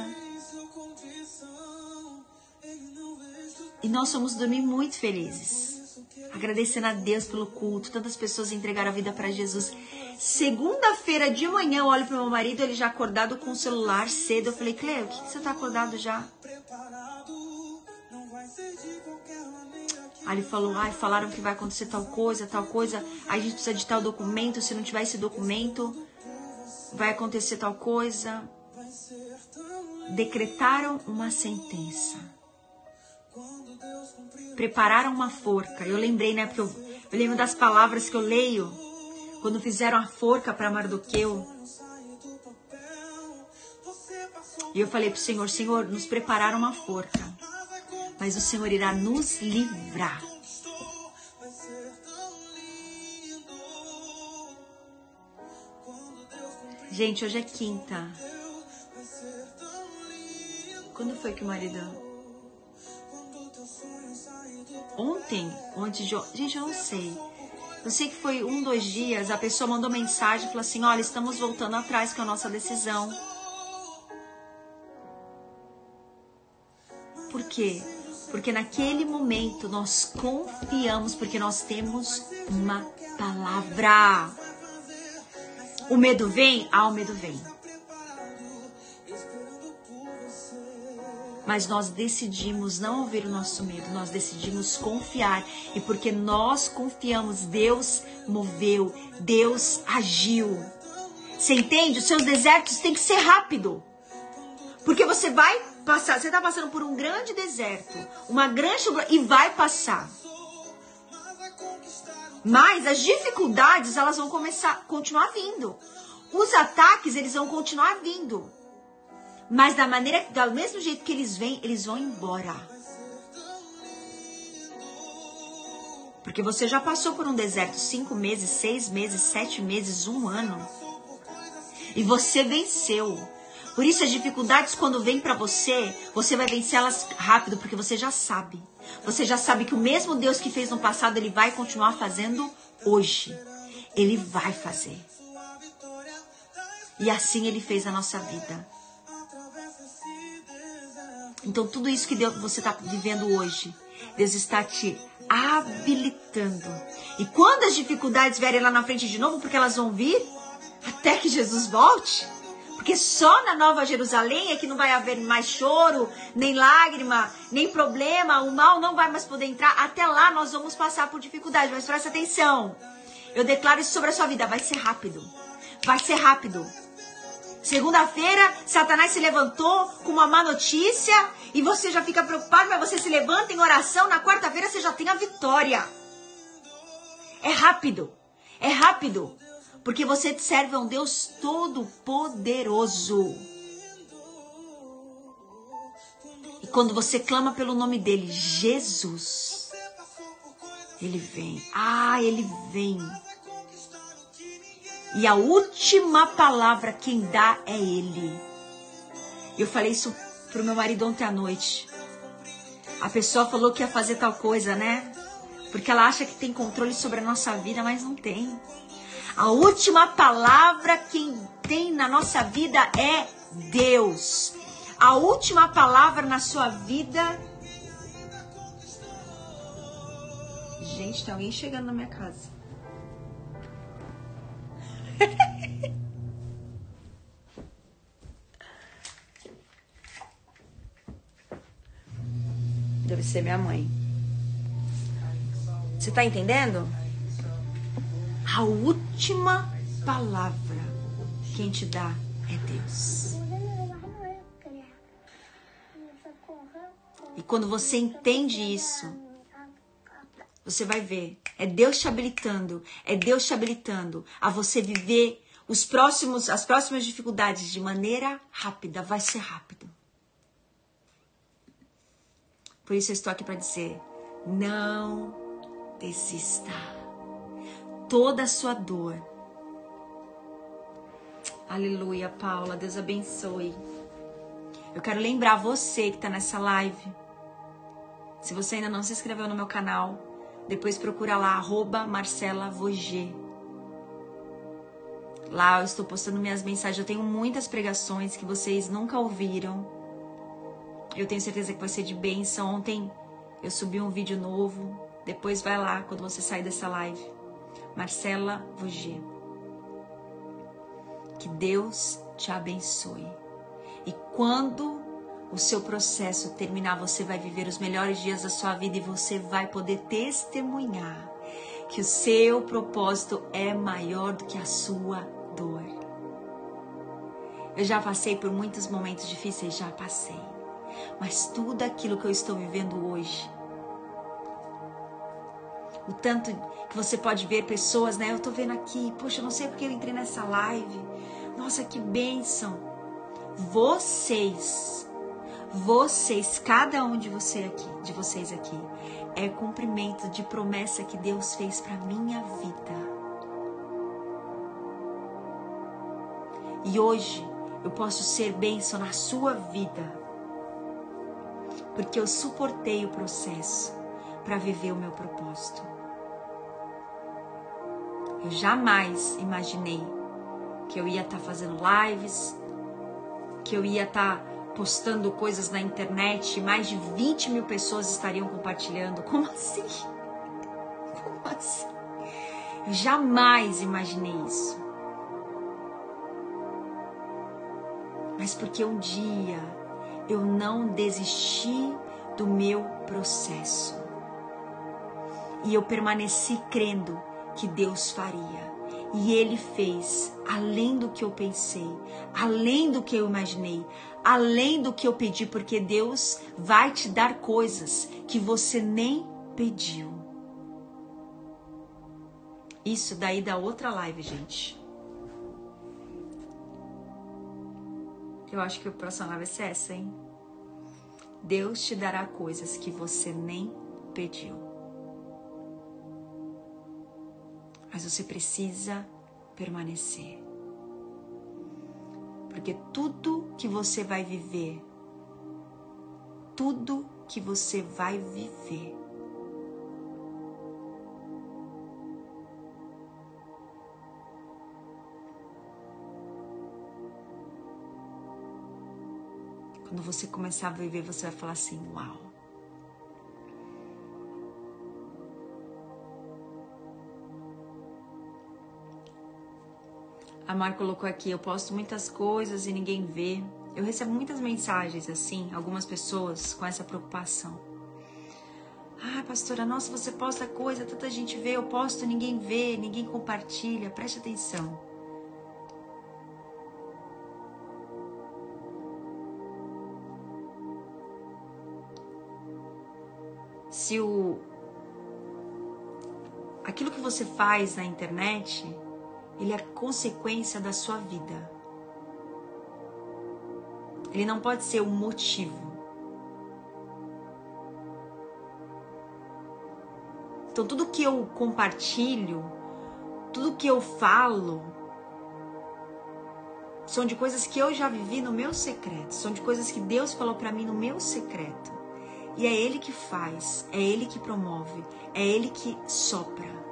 E nós fomos dormir muito felizes. Agradecendo a Deus pelo culto, tantas pessoas entregaram a vida para Jesus. Segunda-feira de manhã eu olho pro meu marido, ele já acordado com o celular cedo. Eu falei, Cleo, o que, que você tá acordado já? Aí ele falou, ai, falaram que vai acontecer tal coisa, tal coisa. Aí a gente precisa de tal documento. Se não tiver esse documento, vai acontecer tal coisa. Decretaram uma sentença prepararam uma forca. Eu lembrei, né? Porque eu, eu lembro das palavras que eu leio quando fizeram a forca para Mardoqueu. E eu falei para o Senhor: Senhor, nos prepararam uma forca, mas o Senhor irá nos livrar. Gente, hoje é quinta. Quando foi que o marido ontem, antes de. Gente, eu não sei. Eu sei que foi um, dois dias, a pessoa mandou mensagem e falou assim: olha, estamos voltando atrás com a nossa decisão. Por quê? Porque naquele momento nós confiamos, porque nós temos uma palavra. O medo vem? Ah, o medo vem. Mas nós decidimos não ouvir o nosso medo, nós decidimos confiar. E porque nós confiamos, Deus moveu, Deus agiu. Você entende? Os seus desertos têm que ser rápido. Porque você vai passar, você está passando por um grande deserto, uma grande e vai passar. Mas as dificuldades, elas vão começar, continuar vindo. Os ataques, eles vão continuar vindo. Mas da maneira, do mesmo jeito que eles vêm, eles vão embora. Porque você já passou por um deserto cinco meses, seis meses, sete meses, um ano. E você venceu. Por isso as dificuldades quando vêm para você, você vai vencê-las rápido, porque você já sabe. Você já sabe que o mesmo Deus que fez no passado, ele vai continuar fazendo hoje. Ele vai fazer. E assim ele fez a nossa vida. Então, tudo isso que Deus, você está vivendo hoje, Deus está te habilitando. E quando as dificuldades vierem lá na frente de novo, porque elas vão vir até que Jesus volte, porque só na Nova Jerusalém é que não vai haver mais choro, nem lágrima, nem problema, o mal não vai mais poder entrar. Até lá nós vamos passar por dificuldade, mas presta atenção. Eu declaro isso sobre a sua vida, vai ser rápido. Vai ser rápido. Segunda-feira, Satanás se levantou com uma má notícia e você já fica preocupado, mas você se levanta em oração. Na quarta-feira você já tem a vitória. É rápido. É rápido. Porque você serve a um Deus todo-poderoso. E quando você clama pelo nome dele, Jesus, ele vem. Ah, ele vem. E a última palavra quem dá é Ele. Eu falei isso pro meu marido ontem à noite. A pessoa falou que ia fazer tal coisa, né? Porque ela acha que tem controle sobre a nossa vida, mas não tem. A última palavra quem tem na nossa vida é Deus. A última palavra na sua vida. Gente, tem alguém chegando na minha casa. Deve ser minha mãe. Você tá entendendo? A última palavra quem te dá é Deus. E quando você entende isso, você vai ver. É Deus te habilitando. É Deus te habilitando a você viver os próximos, as próximas dificuldades de maneira rápida, vai ser rápido. Por isso eu estou aqui para dizer: não desista. Toda a sua dor. Aleluia, Paula. Deus abençoe. Eu quero lembrar você que está nessa live. Se você ainda não se inscreveu no meu canal, depois procura lá, arroba Marcela Voger. Lá eu estou postando minhas mensagens. Eu tenho muitas pregações que vocês nunca ouviram. Eu tenho certeza que vai ser de bênção. Ontem eu subi um vídeo novo. Depois vai lá quando você sair dessa live. Marcela Voger. Que Deus te abençoe. E quando o seu processo terminar, você vai viver os melhores dias da sua vida e você vai poder testemunhar que o seu propósito é maior do que a sua dor. Eu já passei por muitos momentos difíceis, já passei. Mas tudo aquilo que eu estou vivendo hoje, o tanto que você pode ver pessoas, né? Eu tô vendo aqui, poxa, eu não sei porque eu entrei nessa live. Nossa, que bênção vocês, vocês, cada um de você aqui, de vocês aqui, é cumprimento de promessa que Deus fez para minha vida. E hoje eu posso ser bênção na sua vida, porque eu suportei o processo para viver o meu propósito. Eu jamais imaginei que eu ia estar tá fazendo lives, que eu ia estar tá postando coisas na internet, mais de 20 mil pessoas estariam compartilhando. Como assim? Como assim? Eu jamais imaginei isso. Mas porque um dia eu não desisti do meu processo. E eu permaneci crendo que Deus faria. E ele fez além do que eu pensei, além do que eu imaginei, além do que eu pedi, porque Deus vai te dar coisas que você nem pediu. Isso daí da outra live, gente. Eu acho que a próxima live ser essa, hein? Deus te dará coisas que você nem pediu. Mas você precisa permanecer. Porque tudo que você vai viver, tudo que você vai viver, quando você começar a viver, você vai falar assim: Uau! A Mar colocou aqui, eu posto muitas coisas e ninguém vê. Eu recebo muitas mensagens assim, algumas pessoas com essa preocupação. Ah, pastora, nossa, você posta coisa, tanta gente vê, eu posto, ninguém vê, ninguém compartilha. Preste atenção. Se o aquilo que você faz na internet ele é consequência da sua vida. Ele não pode ser o um motivo. Então, tudo que eu compartilho, tudo que eu falo, são de coisas que eu já vivi no meu secreto, são de coisas que Deus falou para mim no meu secreto. E é Ele que faz, é Ele que promove, é Ele que sopra.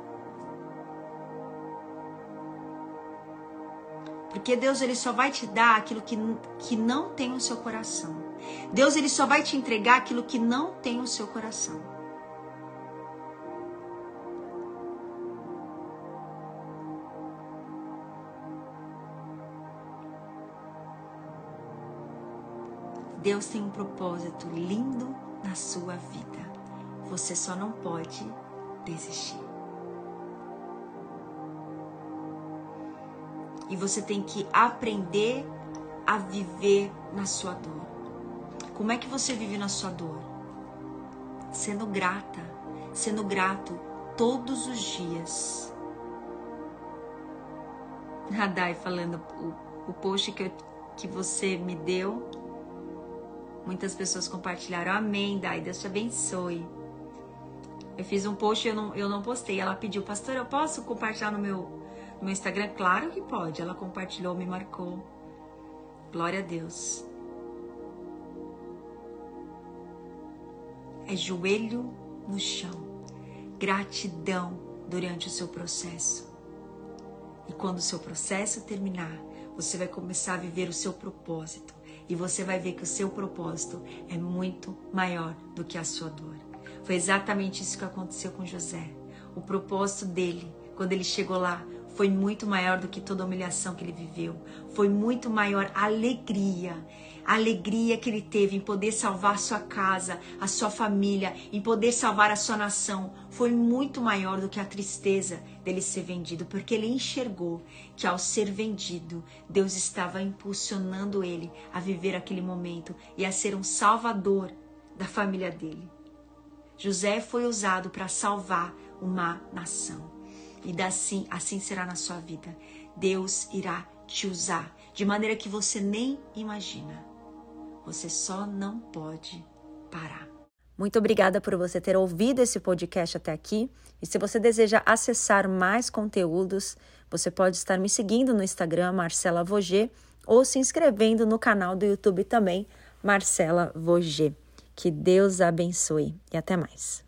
Porque Deus ele só vai te dar aquilo que, que não tem no seu coração. Deus ele só vai te entregar aquilo que não tem no seu coração. Deus tem um propósito lindo na sua vida. Você só não pode desistir. E você tem que aprender a viver na sua dor. Como é que você vive na sua dor? Sendo grata, sendo grato todos os dias. A Dai falando, o, o post que, eu, que você me deu, muitas pessoas compartilharam. Amém, Dai, Deus te abençoe. Eu fiz um post e eu não, eu não postei. Ela pediu, pastor, eu posso compartilhar no meu, no Instagram? Claro que pode. Ela compartilhou, me marcou. Glória a Deus. É joelho no chão. Gratidão durante o seu processo. E quando o seu processo terminar, você vai começar a viver o seu propósito. E você vai ver que o seu propósito é muito maior do que a sua dor. Foi exatamente isso que aconteceu com José. O propósito dele, quando ele chegou lá, foi muito maior do que toda a humilhação que ele viveu. Foi muito maior a alegria. A alegria que ele teve em poder salvar sua casa, a sua família, em poder salvar a sua nação, foi muito maior do que a tristeza dele ser vendido, porque ele enxergou que ao ser vendido, Deus estava impulsionando ele a viver aquele momento e a ser um salvador da família dele. José foi usado para salvar uma nação. E assim, assim será na sua vida. Deus irá te usar de maneira que você nem imagina. Você só não pode parar. Muito obrigada por você ter ouvido esse podcast até aqui. E se você deseja acessar mais conteúdos, você pode estar me seguindo no Instagram Marcela Voger ou se inscrevendo no canal do YouTube também Marcela Voger. Que Deus abençoe e até mais.